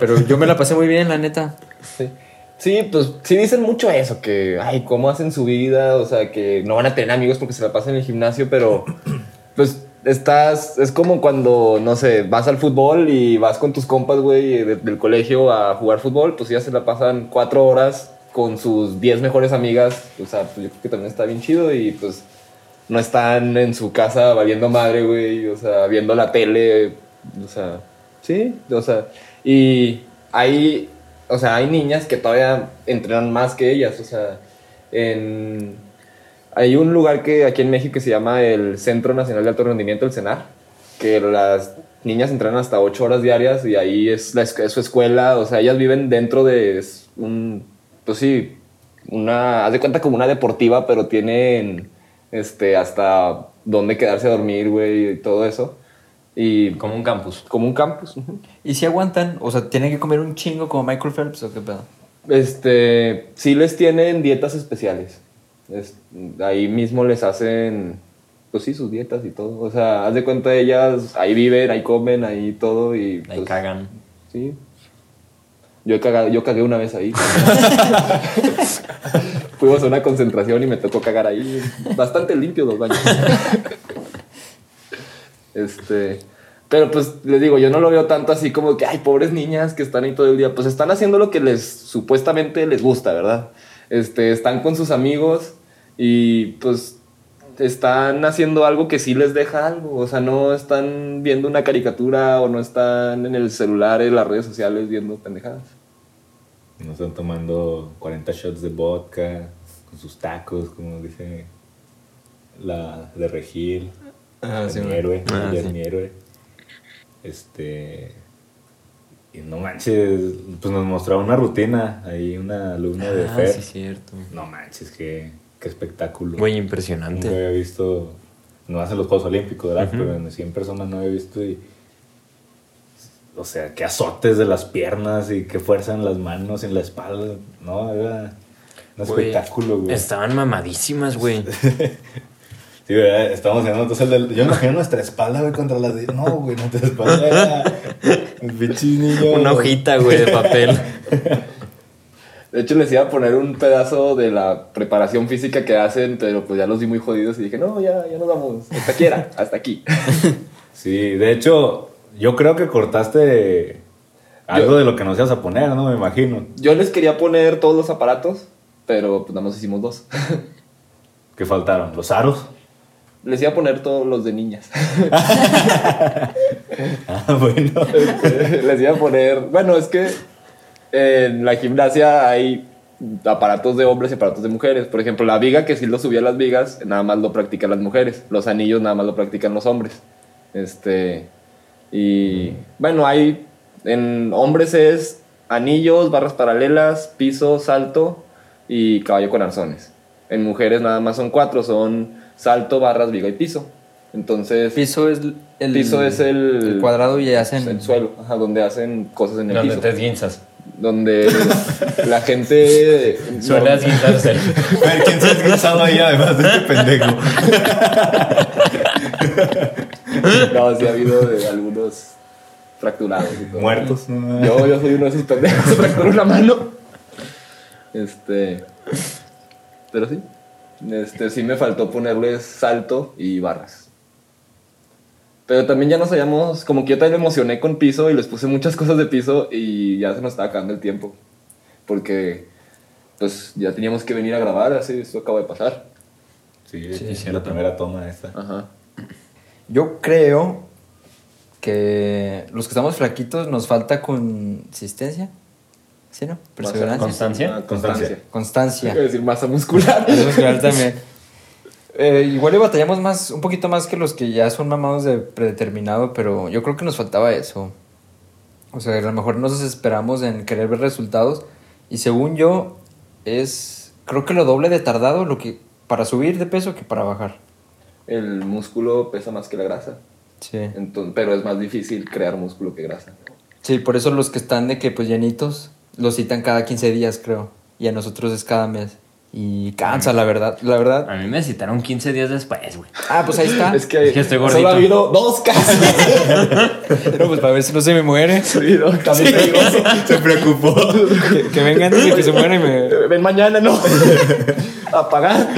Pero yo me la pasé muy bien, la neta. Sí. Sí, pues sí dicen mucho eso, que, ay, cómo hacen su vida, o sea, que no van a tener amigos porque se la pasan en el gimnasio, pero pues estás, es como cuando, no sé, vas al fútbol y vas con tus compas, güey, de- del colegio a jugar fútbol, pues ya se la pasan cuatro horas con sus diez mejores amigas, o sea, pues yo creo que también está bien chido y pues no están en su casa valiendo madre, güey, o sea, viendo la tele, o sea, sí, o sea, y hay, o sea, hay niñas que todavía entrenan más que ellas, o sea, en... Hay un lugar que aquí en México que se llama el Centro Nacional de Alto Rendimiento, el CENAR, que las niñas entrenan hasta 8 horas diarias y ahí es, es su escuela, o sea, ellas viven dentro de un, pues sí, una, haz de cuenta como una deportiva, pero tienen este, hasta dónde quedarse a dormir, güey, y todo eso. Y Como un campus. como un campus. ¿Y si aguantan? O sea, ¿tienen que comer un chingo como Michael Phelps o qué pedo? Este, sí les tienen dietas especiales. Es- ahí mismo les hacen, pues sí, sus dietas y todo. O sea, haz de cuenta ellas, ahí viven, ahí comen, ahí todo y... Ahí pues, cagan. Sí. Yo, he cagado, yo cagué una vez ahí. Fuimos a una concentración y me tocó cagar ahí. Bastante limpios los baños. este... Pero pues les digo, yo no lo veo tanto así como que, ay, pobres niñas que están ahí todo el día. Pues están haciendo lo que les supuestamente les gusta, ¿verdad? Este, están con sus amigos y pues están haciendo algo que sí les deja algo. O sea, no están viendo una caricatura o no están en el celular, en las redes sociales viendo pendejadas. No están tomando 40 shots de vodka con sus tacos, como dice la de Regil. Ah, sí, mi héroe, Ah, ella es mi héroe. Este. Y no manches, pues nos mostraba una rutina ahí, una alumna de Ah, Fer. sí, cierto. No manches, qué, qué espectáculo. Muy Nunca impresionante. había visto, no hace los Juegos Olímpicos, ¿verdad? Pero en 100 personas no había visto y... O sea, qué azotes de las piernas y qué fuerza en las manos y en la espalda. No, era un espectáculo, güey. Estaban mamadísimas, güey. Sí, ¿verdad? Estábamos haciendo entonces el del- Yo me imagino nuestra espalda, güey, contra las. No, güey, nuestra espalda era... Niño... Una hojita, güey, de papel. De hecho, les iba a poner un pedazo de la preparación física que hacen, pero pues ya los vi muy jodidos y dije, no, ya, ya nos vamos. Hasta aquí era, hasta aquí. Sí, de hecho, yo creo que cortaste algo Yo- de lo que nos ibas a poner, ¿no? Me imagino. Yo les quería poner todos los aparatos, pero pues nada más hicimos dos. ¿Qué faltaron? ¿Los aros? Les iba a poner todos los de niñas. Ah, bueno. Les iba a poner. Bueno, es que en la gimnasia hay aparatos de hombres y aparatos de mujeres. Por ejemplo, la viga, que sí lo subía a las vigas, nada más lo practican las mujeres. Los anillos nada más lo practican los hombres. Este. Y bueno, hay. En hombres es anillos, barras paralelas, piso, salto y caballo con arzones. En mujeres nada más son cuatro: son salto, barras, viga y piso. Entonces. Piso es el, Piso es el- el cuadrado y hacen el suelo, ajá, donde hacen cosas en el Donde piso. te esguinzas. Donde la gente. Suele no, esguinzarse. A ver, ¿quién se ha esguinzado ahí además de este pendejo? no, sí ha habido de algunos fracturados y todo. Muertos. Yo, yo soy uno de esos pendejos, se fracturó una mano. Este. Pero sí. Este, sí me faltó ponerles salto y barras. Pero también ya nos habíamos. Como que yo también me emocioné con piso y les puse muchas cosas de piso y ya se nos estaba acabando el tiempo. Porque. Pues ya teníamos que venir a grabar, así esto acaba de pasar. Sí, Sí, la primera toma esta. Ajá. Yo creo que los que estamos flaquitos nos falta consistencia. ¿Sí, no? Perseverancia. Constancia. Ah, constancia. Constancia. A decir masa muscular. Es claro también. Eh, igual le batallamos más, un poquito más que los que ya son mamados de predeterminado, pero yo creo que nos faltaba eso. O sea, a lo mejor nos desesperamos en querer ver resultados. Y según yo, es creo que lo doble de tardado lo que para subir de peso que para bajar. El músculo pesa más que la grasa. Sí. Entonces, pero es más difícil crear músculo que grasa. Sí, por eso los que están de que pues llenitos los citan cada 15 días, creo. Y a nosotros es cada mes. Y cansa, la verdad. La verdad. A mí me citaron 15 días después, güey. Ah, pues ahí está. Es que, Es que estoy solo gordito. ha habido dos casos. Pero pues para ver si no se me muere. Sí, no, también peligroso. Se preocupó. Que, que venga antes de que se muera y me. Ven mañana, ¿no? A pagar.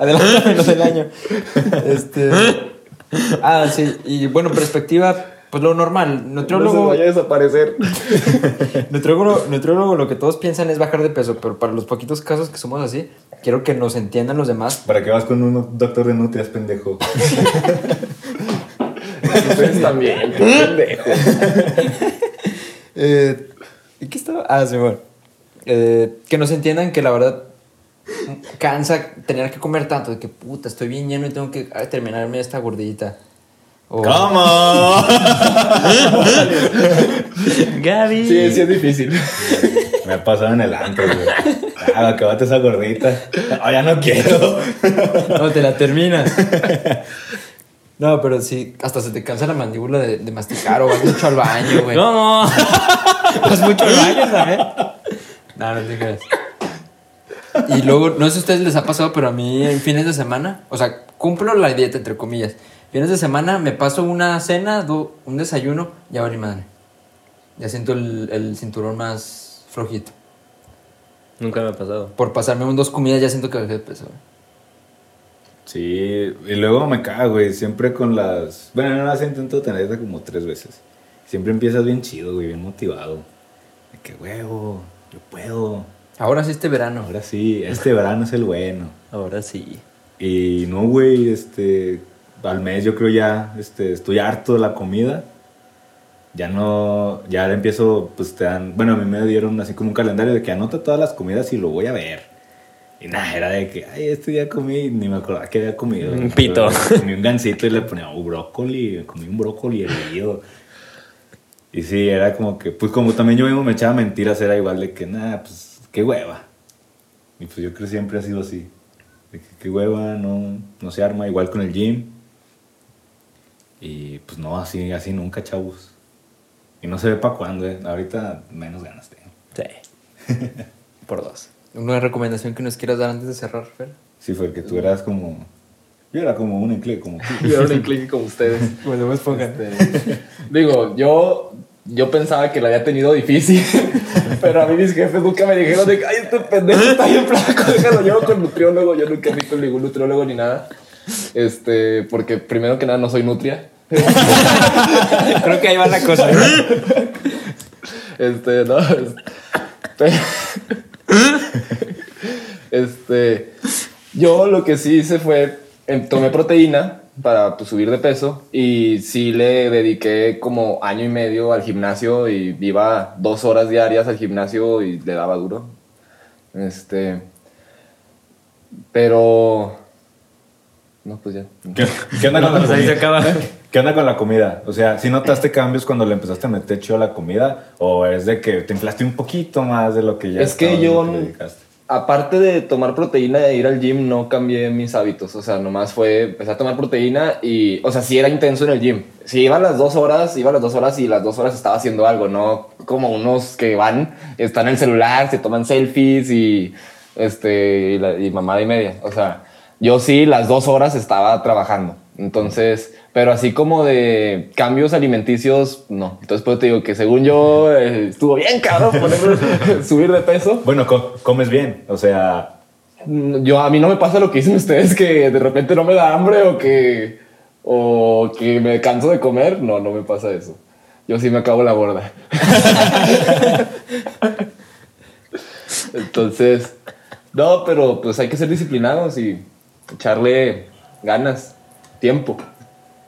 Adelántame lo del año. Este. Ah, sí. Y bueno, perspectiva, pues lo normal. No se Nutriólogo. vaya a desaparecer. Nutriólogo, nutriólogo, lo que todos piensan es bajar de peso, pero para los poquitos casos que somos así, quiero que nos entiendan los demás. ¿Para qué vas con un doctor de nutrias, pendejo? Ustedes también, qué pendejo. Eh, ¿y ¿Qué estaba? Ah, sí, bueno. Eh, que nos entiendan que la verdad cansa tener que comer tanto, de que puta, estoy bien lleno y tengo que terminarme esta gordita. O- ¿Cómo? Gaby. Sí, sí es difícil. Me ha pasado en el antro, güey. Ah, acabate esa gordita. Ah, ya no quiero. No, te la terminas. No, pero sí, hasta se te cansa la mandíbula de, de masticar o vas mucho al baño, güey. No, no. Vas mucho al baño, ¿sabes? No, no te creas. Y luego, no sé si a ustedes les ha pasado, pero a mí en fines de semana, o sea, cumplo la dieta, entre comillas. Fines de semana me paso una cena, do- un desayuno, ya vale madre. Ya siento el, el cinturón más flojito. Nunca me ha pasado. Por pasarme un dos comidas ya siento que bajé de peso. güey. Sí, y luego me cago, güey. Siempre con las. Bueno, no las intento tener de como tres veces. Siempre empiezas bien chido, güey, bien motivado. De que huevo, yo puedo. Ahora sí este verano. Ahora sí, este verano es el bueno. Ahora sí. Y no, güey, este. Al mes yo creo ya este, estoy harto de la comida. Ya no. Ya empiezo, pues te dan. Bueno, a mí me dieron así como un calendario de que anota todas las comidas y lo voy a ver. Y nada, era de que, ay, este día comí, ni me acordaba que había comido. Un pito. Comí un gansito y le ponía un brócoli, comí un brócoli hervido. Y sí, era como que, pues como también yo mismo me echaba mentiras, era igual de que, nada, pues qué hueva. Y pues yo creo que siempre ha sido así. De que qué hueva, no, no se arma, igual con el gym. Y pues no, así, así nunca, chavos. Y no se ve para cuándo, eh. Ahorita menos ganas tengo. Sí. Por dos. ¿Una recomendación que nos quieras dar antes de cerrar, Fer? Sí, fue que tú eras como. Yo era como un enclave, como tú. Yo no incliné como ustedes. Bueno, me pongan. Este, digo, yo, yo pensaba que la había tenido difícil, pero a mí mis jefes nunca me dijeron de que, ay, este pendejo está bien flaco, déjalo llevo con nutriólogo. Yo nunca fui con ningún nutriólogo ni nada. Este, porque primero que nada no soy nutria. Creo que ahí va la cosa. Este, no. Este, yo lo que sí hice fue, em, tomé proteína para pues, subir de peso y sí le dediqué como año y medio al gimnasio y iba dos horas diarias al gimnasio y le daba duro. Este, pero, no, pues ya. ¿Qué, qué onda con la Pues se comida? acaba. ¿Qué onda con la comida? O sea, ¿sí notaste cambios cuando le empezaste a meter chido a la comida? ¿O es de que te inflaste un poquito más de lo que ya Es que yo que? Aparte de tomar proteína e ir al gym, no cambié mis hábitos. O sea, nomás fue, empecé a tomar proteína y, o sea, sí era intenso en el gym. Si iba a las dos horas, iba a las dos horas y las dos horas estaba haciendo algo, no como unos que van, están en el celular, se toman selfies y, este, y, la- y mamada y media. O sea, yo sí las dos horas estaba trabajando. Entonces, pero así como de cambios alimenticios, no. Entonces, pues te digo que según yo eh, estuvo bien, cabrón, ponerme- subir de peso. Bueno, co- comes bien. O sea, Mm, Yo a mí no me pasa lo que dicen ustedes que de repente no me da hambre o que o que me canso de comer. No, no me pasa eso. Yo sí me acabo la borda. Entonces, no, pero pues hay que ser disciplinados y echarle ganas, tiempo.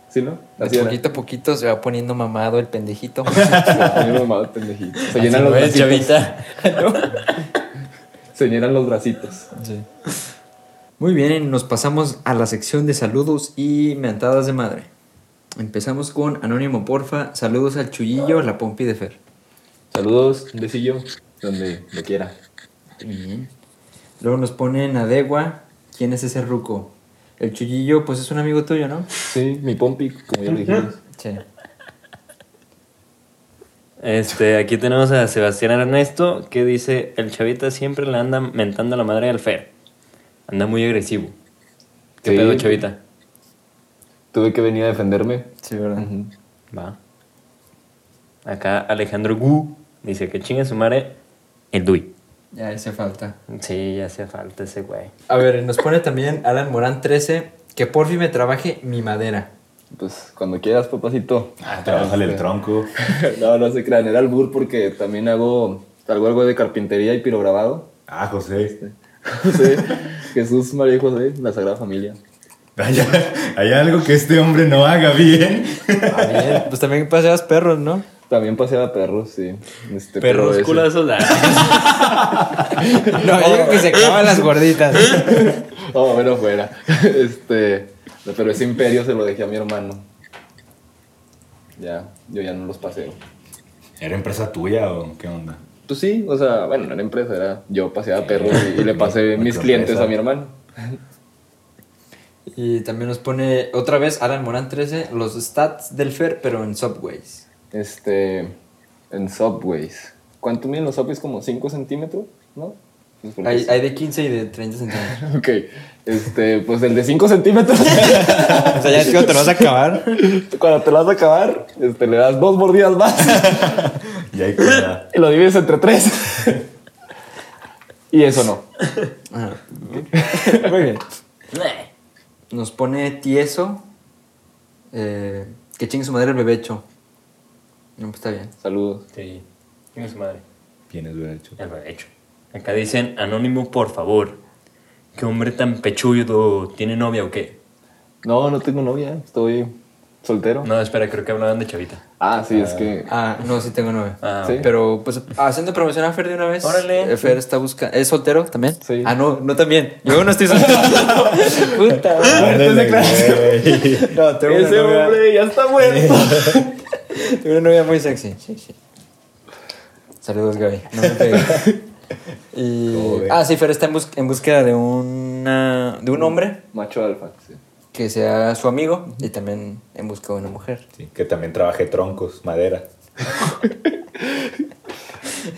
¿Sí, no? Así poquito a poquito se va poniendo mamado el pendejito. Ay, mi mamá, pendejito. Se llenan los bracitos. chavita. Se llenan los bracitos. Sí. Muy bien, nos pasamos a la sección de saludos y mentadas de madre. Empezamos con Anónimo Porfa. Saludos al Chuyillo, la Pompi de Fer. Saludos, un besillo, donde lo quiera. Bien. Luego nos ponen Adegua. ¿Quién es ese ruco? El Chuyillo, pues es un amigo tuyo, ¿no? Sí, mi pompi, como ya lo dijimos. Sí. Este, aquí tenemos a Sebastián Ernesto que dice, el chavita siempre le anda mentando a la madre al Fer. Anda muy agresivo. ¿Qué Sí. pedo, chavita? Tuve que venir a defenderme. Sí, ¿verdad? Va. Acá Alejandro Gu dice que chingue su madre el Dui. Ya hace falta. Sí, ya hace falta ese güey. A ver, nos pone también Alan Morán 13. Que por fin me trabaje mi madera. Pues cuando quieras, papacito. Ah, trabajale el tronco. no, no se crean, era albur porque también hago algo, algo de carpintería y pirograbado. Ah, José. Sí, Jesús, María y José, la Sagrada Familia. Hay, hay algo que este hombre no haga bien. Ah, bien. Pues también paseas perros, ¿no? También paseaba perros, sí. Este, Perros pero ese- culazos. la- No, digo que se acaban las gorditas. Oh, bueno, fuera. Este, pero ese imperio se lo dejé a mi hermano. Ya, yo ya no los paseo. ¿Era empresa tuya o qué onda? Pues sí, o sea, bueno, no era empresa, era yo paseaba perros y, y le pasé mis clientes a mi hermano. Y también nos pone otra vez Alan Morán 13. Los stats del Fer, pero en Subways. Este, en Subways. ¿Cuánto miden los Subways? Como 5 centímetros, ¿no? Pues Hay, hay de 15 y de 30 centímetros. Ok, este, pues el de 5 centímetros. o sea, ya es que te lo vas a acabar. Cuando te lo vas a acabar, este, le das dos mordidas más Y ahí queda. y lo divides entre tres. y eso no. Ajá. Muy bien. Nos pone tieso. eh, que chingue su madre el bebecho. No, pues está bien. Saludos. Sí, chingue su madre. Tienes derecho. He hecho. Acá dicen, anónimo, por favor. ¿Qué hombre tan pechudo tiene novia o qué? No, no tengo novia, estoy soltero. No, espera, creo que hablaban de chavita. Ah, sí, es que. Ah, no, sí tengo nueve. Ah, Sí. Pero, pues, haciendo promoción a Fer de una vez. Órale. eh, Fer está buscando. ¿Es soltero también? Sí. Ah, no, no también. Yo no estoy soltero. Puta. Güey. No, tengo una Ese novia. hombre ya está muerto. Una novia muy sexy. Sí, sí. Saludos, Gaby. No me pegues. Y... Ah, sí, Fer está en, bus- en búsqueda de, una, de un hombre Macho alfa, sí. que sea su amigo y también en busca de una mujer. Sí, que también trabajé troncos, madera.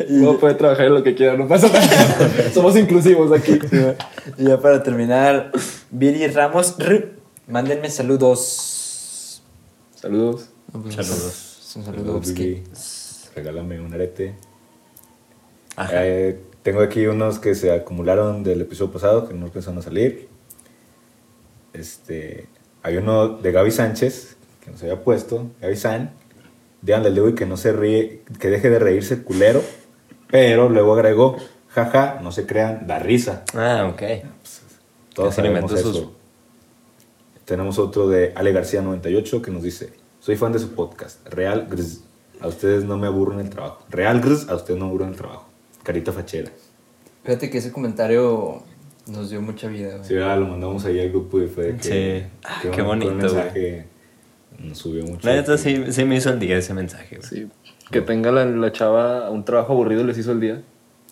No puede trabajar lo que quiera, no pasa nada. Somos inclusivos aquí. Y ya para terminar, Viri Ramos, mándenme saludos. Saludos. No, pues, Saludos. Un saludo. pues, Regálame un arete. Ajá. Eh, tengo aquí unos que se acumularon del episodio pasado que no empezaron a salir. Este, hay uno de Gaby Sánchez que nos había puesto. Gaby San. Díganle al Lewy que no se ríe, que deje de reírse culero. Pero luego agregó, jaja, no se crean, da risa. Ah, ok. Todos Así le sabemos eso. sus- Tenemos otro de Ale García 98 que nos dice, soy fan de su podcast, Real Grs. A ustedes no me aburro en el trabajo. Real Grs, a ustedes no me aburro en el trabajo. Carita fachera. Fíjate que ese comentario nos dio mucha vida. güey. Sí, ¿verdad? lo mandamos ahí al grupo y fue de que... Sí. Ah, qué un- bonito, Un mensaje nos subió mucho. La neta sí, sí me hizo el día ese mensaje, güey. Sí. Que tenga la, la chava un trabajo aburrido les hizo el día.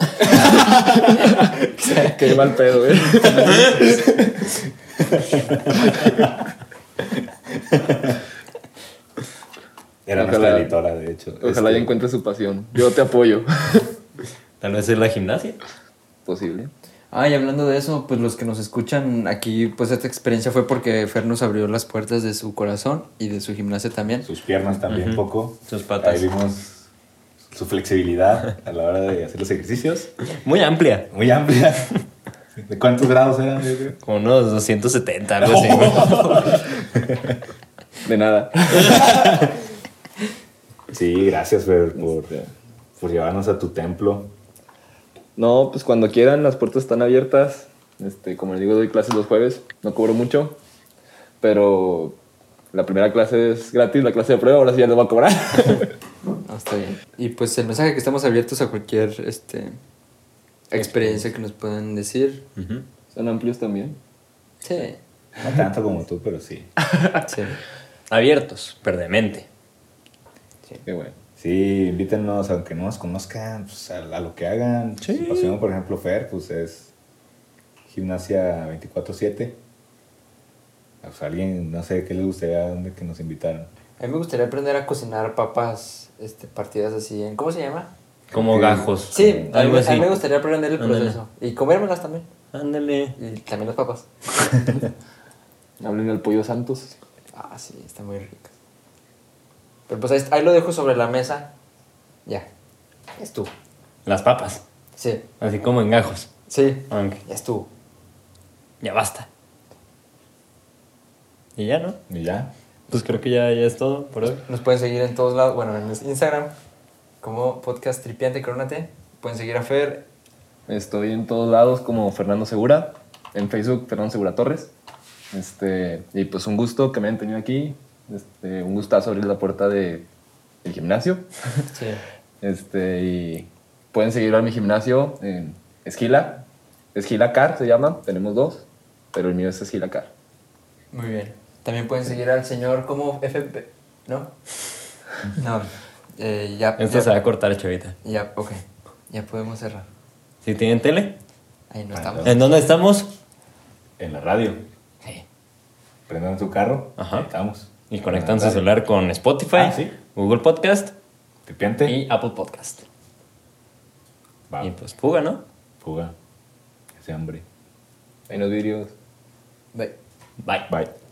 Qué mal pedo, eh. Era Ojalá- nuestra editora, de hecho. Ojalá Este, ya encuentre su pasión. Yo te apoyo. Tal vez es la gimnasia. Posible. Ah, y hablando de eso, pues los que nos escuchan aquí, pues esta experiencia fue porque Fer nos abrió las puertas de su corazón y de su gimnasia también. Sus piernas también poco. Sus patas. Ahí vimos su flexibilidad a la hora de hacer los ejercicios. Muy amplia. Muy amplia. ¿De cuántos grados eran? Como unos 270, algo así. De nada. Sí, gracias Fer, por, Este. por llevarnos a tu templo. No, pues cuando quieran, las puertas están abiertas. Este, como les digo, doy clases los jueves. No cobro mucho. Pero la primera clase es gratis, la clase de prueba, ahora sí ya les voy a cobrar. Ah, está bien. Y pues el mensaje que estamos abiertos a cualquier este, experiencia que nos puedan decir. Son amplios también. Sí. No tanto como tú, pero sí. Sí. Abiertos, pero mente. Qué bueno. Sí, invítenos, aunque no nos conozcan, pues, a, a lo que hagan. Sí. Su pasión, por ejemplo, Fer, pues es gimnasia 24-7. Pues alguien, no sé, ¿qué les gustaría dónde que nos invitaran? A mí me gustaría aprender a cocinar papas este, partidas así en... ¿Cómo se llama? Como gajos. Sí, a mí, algo a así. mí me gustaría aprender el Ándale. proceso. Y comérmelas también. Ándale. Y también las papas. Hablen del pollo santos. Ah, sí, están muy ricas. Pero pues ahí, ahí lo dejo sobre la mesa. Ya. Ya estuvo. Las papas. Sí, Así como en gajos. sí. Ok. Ya estuvo. Ya basta. Y ya, ¿no? Y ya. Pues creo que ya, ya es todo por hoy. Nos pueden seguir en todos lados. Bueno, en Instagram como podcast tripiante coronate. Pueden seguir a Fer. Estoy en todos lados como Fernando Segura. En Facebook, Fernando Segura Torres. Este, y pues un gusto que me hayan tenido aquí. Este, un gustazo abrir la puerta de, del gimnasio. Sí. Este, y pueden seguir a mi gimnasio en Esquila. Esquila Car se llama. Tenemos dos. Pero el mío es Esquila Car. Muy bien. También pueden seguir al señor como FP. ¿No? No. Eh, ya. Esto ya, se va a cortar, chavita. Ya, ok. Ya podemos cerrar. Si tienen tele, Ahí no Ah, estamos. ¿en dónde estamos? En la radio. Sí. Prendan su carro. Ajá. Ahí estamos. Y conectan su celular con Spotify, Ah, sí. Google Podcast y Apple Podcast. Va. Y pues fuga, ¿no? Fuga. Ese hambre. Hay unos vídeos. Bye. Bye. Bye.